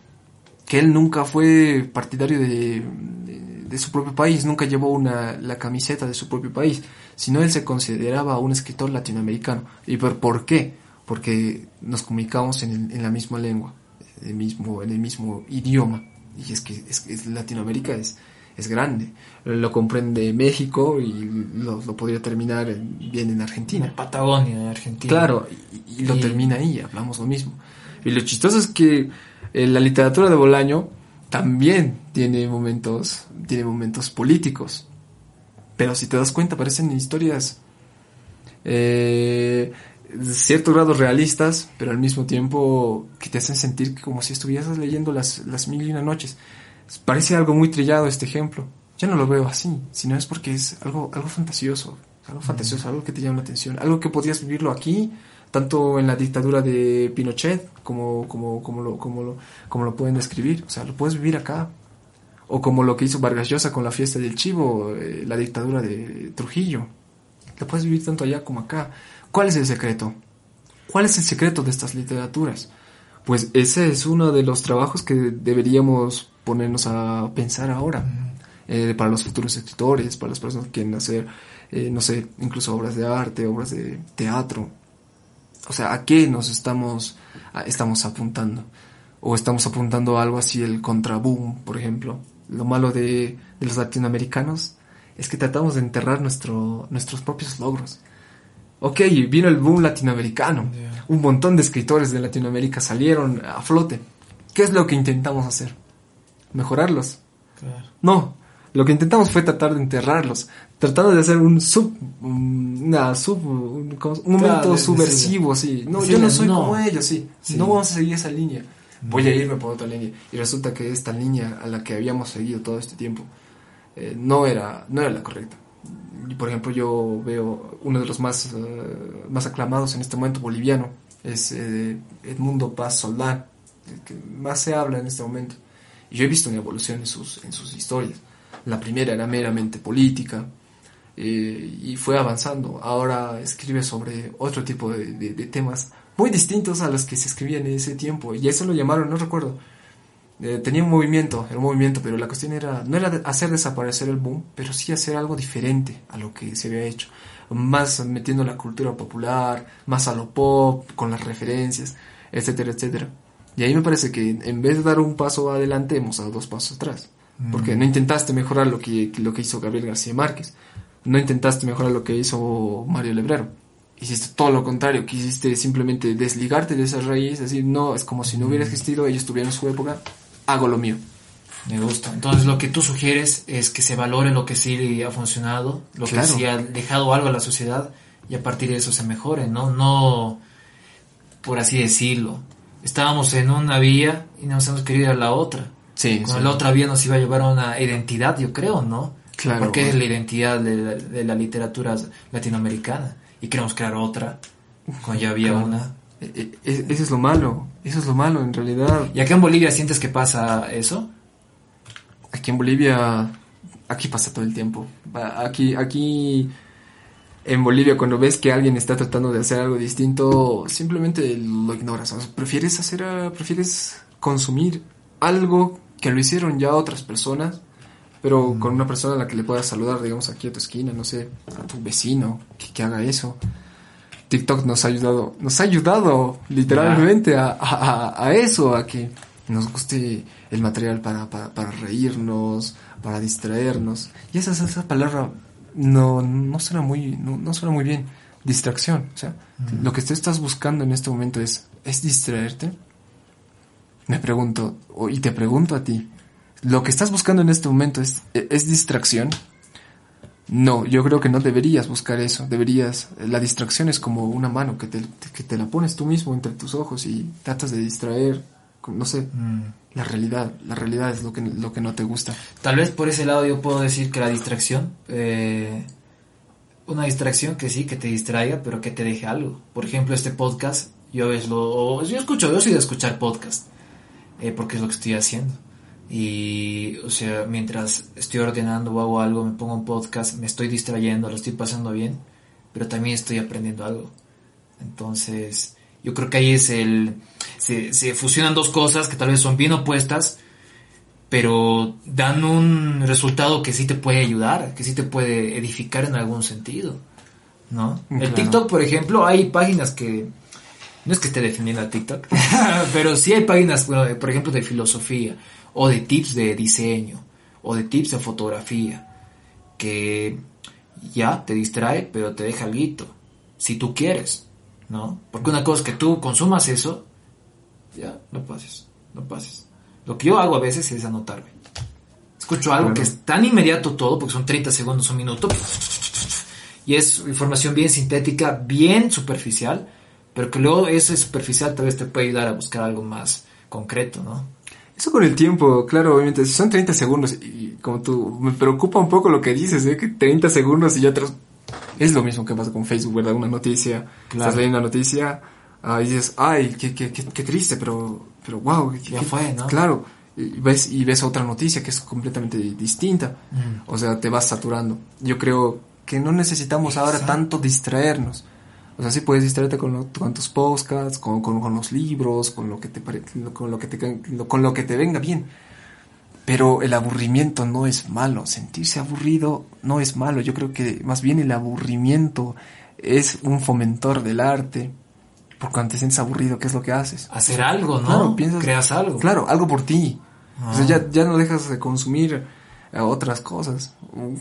que él nunca fue partidario de, de, de, su propio país, nunca llevó una, la camiseta de su propio país, sino él se consideraba un escritor latinoamericano. ¿Y por, por qué? Porque nos comunicamos en, en la misma lengua, en el mismo, en el mismo idioma. Y es que es, es Latinoamérica es, es grande. Lo comprende México y lo, lo podría terminar en, bien en Argentina. La Patagonia de Argentina. Claro, y, y lo y... termina ahí, hablamos lo mismo. Y lo chistoso es que eh, la literatura de Bolaño también tiene momentos, tiene momentos políticos. Pero si te das cuenta, parecen historias eh, de cierto grado realistas, pero al mismo tiempo que te hacen sentir como si estuvieras leyendo las, las mil y una noches. Parece algo muy trillado este ejemplo. Yo no lo veo así, sino es porque es algo, algo fantasioso, algo fantasioso, algo que te llama la atención, algo que podrías vivirlo aquí, tanto en la dictadura de Pinochet como, como, como, lo, como, lo, como lo pueden describir. O sea, lo puedes vivir acá. O como lo que hizo Vargas Llosa con la fiesta del chivo, eh, la dictadura de Trujillo. Lo puedes vivir tanto allá como acá. ¿Cuál es el secreto? ¿Cuál es el secreto de estas literaturas? Pues ese es uno de los trabajos que deberíamos ponernos a pensar ahora. Eh, para los futuros escritores, para las personas que quieren hacer, eh, no sé, incluso obras de arte, obras de teatro. O sea, ¿a qué nos estamos, a, estamos apuntando? O estamos apuntando a algo así, el contraboom, por ejemplo. Lo malo de, de los latinoamericanos es que tratamos de enterrar nuestro, nuestros propios logros. Ok, vino el boom latinoamericano. Yeah. Un montón de escritores de Latinoamérica salieron a flote. ¿Qué es lo que intentamos hacer? ¿Mejorarlos? Claro. No, lo que intentamos fue tratar de enterrarlos, tratando de hacer un sub, una sub, un, un momento claro, subversivo, sí. No, yo no soy no. como ellos, sí. sí. No vamos a seguir esa línea. Voy a irme por otra línea. Y resulta que esta línea a la que habíamos seguido todo este tiempo eh, no era, no era la correcta. Por ejemplo, yo veo uno de los más, uh, más aclamados en este momento boliviano, es eh, Edmundo Paz Soldán, el que más se habla en este momento. Y yo he visto una evolución en sus, en sus historias. La primera era meramente política eh, y fue avanzando. Ahora escribe sobre otro tipo de, de, de, temas muy distintos a los que se escribían en ese tiempo. Y eso lo llamaron, no recuerdo. Eh, tenía un movimiento, era un movimiento, pero la cuestión era, no era hacer desaparecer el boom, pero sí hacer algo diferente a lo que se había hecho. Más metiendo la cultura popular, más a lo pop, con las referencias, etcétera, etcétera. Y ahí me parece que en vez de dar un paso adelante, hemos dado dos pasos atrás. Porque no intentaste mejorar lo que, lo que hizo Gabriel García Márquez. No intentaste mejorar lo que hizo Mario Lebrero. Hiciste todo lo contrario. Quisiste simplemente desligarte de esas raíces. Decir, no, es como si no hubiera existido, ellos tuvieron su época, hago lo mío. Me gusta. Entonces lo que tú sugieres es que se valore lo que sí ha funcionado, lo claro. que sí ha dejado algo a la sociedad y a partir de eso se mejore, ¿no? No, por así decirlo. Estábamos en una vía y nos hemos querido ir a la otra Sí, Con sí. la otra vía nos iba a llevar a una identidad, yo creo, ¿no? Claro. Porque bueno. es la identidad de la, de la, literatura latinoamericana. Y queremos crear otra, cuando ya había claro. una. E, e, eso es lo malo, eso es lo malo en realidad. ¿Y acá en Bolivia sientes que pasa eso? Aquí en Bolivia, aquí pasa todo el tiempo. Aquí, aquí en Bolivia cuando ves que alguien está tratando de hacer algo distinto, simplemente lo ignoras. O sea, prefieres hacer, prefieres consumir algo que lo hicieron ya otras personas, pero mm. con una persona a la que le puedas saludar, digamos, aquí a tu esquina, no sé, a tu vecino, que, que haga eso. TikTok nos ha ayudado, nos ha ayudado literalmente a, a, a, eso, a que nos guste el material para, para, para reírnos, para distraernos. Y esa, esa palabra no, no suena muy, no, no suena muy bien. Distracción. O sea, mm. lo que tú estás buscando en este momento es, es distraerte. Me pregunto, y te pregunto a ti, ¿lo que estás buscando en este momento es, es distracción? No, yo creo que no deberías buscar eso, deberías, la distracción es como una mano que te, que te la pones tú mismo entre tus ojos y tratas de distraer no sé, Mm. la realidad, la realidad es lo que, lo que no te gusta. Tal vez por ese lado yo puedo decir que la distracción, eh, una distracción que sí, que te distraiga, pero que te deje algo. Por ejemplo, este podcast, yo es lo, yo escucho, yo soy de escuchar podcast, eh, porque es lo que estoy haciendo. Y, o sea, mientras estoy ordenando o hago algo, me pongo un podcast, me estoy distrayendo, lo estoy pasando bien, pero también estoy aprendiendo algo. Entonces, yo creo que ahí es el, se, se fusionan dos cosas que tal vez son bien opuestas, pero dan un resultado que sí te puede ayudar, que sí te puede edificar en algún sentido, ¿no? El. TikTok, por ejemplo, hay páginas que no es que esté defendiendo a TikTok, [LAUGHS] pero sí hay páginas, bueno, por ejemplo, de filosofía o de tips de diseño o de tips de fotografía que ya te distrae, pero te deja algo, si tú quieres, ¿no? Porque una cosa es que tú consumas eso, ya, no pases, no pases. Lo que yo hago a veces es anotarme. Escucho algo que es tan inmediato todo, porque son 30 segundos, un minuto, y es información bien sintética, bien superficial, pero que luego ese superficial tal vez te puede ayudar a buscar algo más concreto, ¿no? Eso con el tiempo, claro, obviamente, si son 30 segundos y como tú, me preocupa un poco lo que dices, ¿eh? que 30 segundos y ya otros... Es lo mismo que pasa con Facebook, ¿verdad? Una noticia, Claro. estás leyendo una noticia ah, y dices, ay, qué, qué, qué, qué triste, pero, pero wow. qué- Ya fue, ¿no? Claro, y ves, y ves otra noticia que es completamente distinta, Mm. o sea, te vas saturando. Yo creo que no necesitamos ahora tanto distraernos. O sea, sí puedes distraerte con, lo- con tus podcasts, con, con, con los libros, con lo que te pare- con lo que te con lo que te venga bien. Pero el aburrimiento no es malo, sentirse aburrido no es malo. Yo creo que más bien el aburrimiento es un fomentor del arte. Porque cuando te sientes aburrido, ¿qué es lo que haces? Hacer algo, ¿no? Claro, piensas- Creas algo. Claro, algo por ti. O sea, Ah. ya, ya no dejas de consumir eh, otras cosas.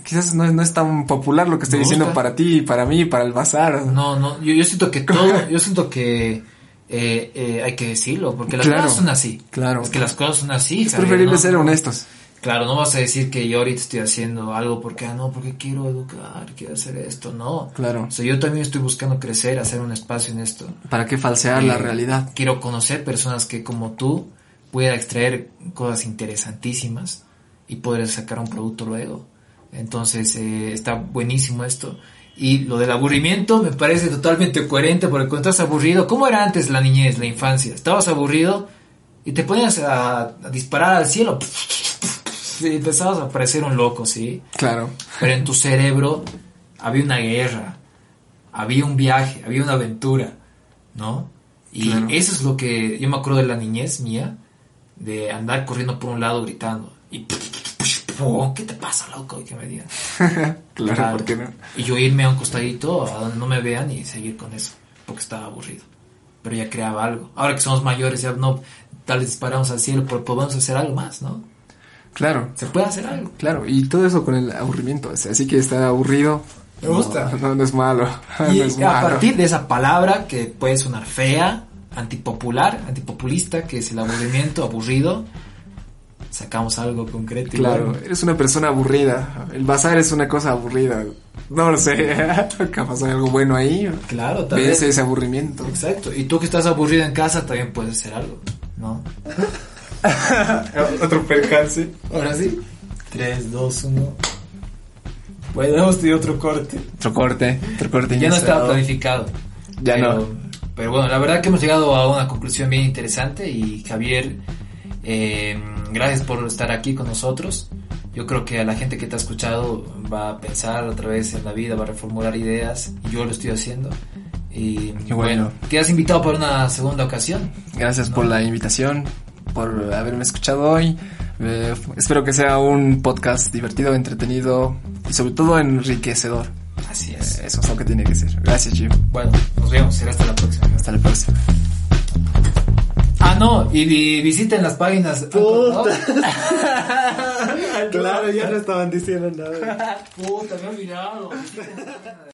Quizás no, es- no es tan popular lo que estoy diciendo para ti, para mí, para el bazar. No, no, yo, yo siento que todo, [LAUGHS] yo siento que eh, eh, hay que decirlo, porque las Claro, cosas son así. claro. Es que las cosas son así. Es preferible ¿no? ser honestos. Claro, no vas a decir que yo ahorita estoy haciendo algo porque, ah, no, porque quiero educar, quiero hacer esto, no. Claro. O sea, yo también estoy buscando crecer, hacer un espacio en esto. ¿Para qué falsear la realidad? Quiero conocer personas que como tú pueda extraer cosas interesantísimas y poder sacar un producto luego. Entonces eh, está buenísimo esto. Y lo del aburrimiento me parece totalmente coherente porque cuando estás aburrido, ¿cómo era antes la niñez, la infancia? Estabas aburrido y te ponías a, a disparar al cielo y empezabas a parecer un loco, ¿sí? Claro. Pero en tu cerebro había una guerra, había un viaje, había una aventura, ¿no? Y Claro. eso es lo que yo me acuerdo de la niñez mía, de andar corriendo por un lado gritando. Y. ¿qué te pasa, loco? Y que me digan. [LAUGHS] Claro, ¿por qué no? Y yo irme a un costadito a donde no me vean y seguir con eso, porque estaba aburrido. Pero ya creaba algo. Ahora que somos mayores, ya no, tal vez disparamos al cielo, pero podemos hacer algo más, ¿no? Claro, Se puede hacer algo. claro. Y todo eso con el aburrimiento. así que estar aburrido. Me gusta. No, no, no es malo. [LAUGHS] Y no es a malo. partir de esa palabra que puede sonar fea, antipopular, antipopulista, que es el aburrimiento, aburrido, sacamos algo concreto. y Claro, bueno. eres una persona aburrida. El bazar es una cosa aburrida. No lo sé. [LAUGHS] Capaz hay algo bueno ahí. claro, tal vez. ese aburrimiento. Exacto. Y tú que estás aburrido en casa también puedes hacer algo, ¿no? [LAUGHS] Otro percance. Ahora sí. 3, 2, 1. Bueno, hemos tenido otro corte. Otro corte. Otro corte. Ya no estaba planificado. Ya pero, no. Pero bueno, la verdad que hemos llegado a una conclusión bien interesante y Javier, eh, gracias por estar aquí con nosotros. Yo creo que a la gente que te ha escuchado va a pensar otra vez en la vida, va a reformular ideas yo lo estoy haciendo. Y Qué bueno, bueno. te has invitado para una segunda ocasión. Gracias por la invitación, por haberme escuchado hoy. Eh, espero que sea un podcast divertido, entretenido y sobre todo enriquecedor. Así Eh, es. Eso es lo que tiene que ser. Gracias, Jim. Bueno, nos vemos, será hasta la próxima. Hasta la próxima. Ah, no, y vi- visiten las páginas. [LAUGHS] Claro, ya no estaban diciendo nada. [LAUGHS] Puta, me he olvidado.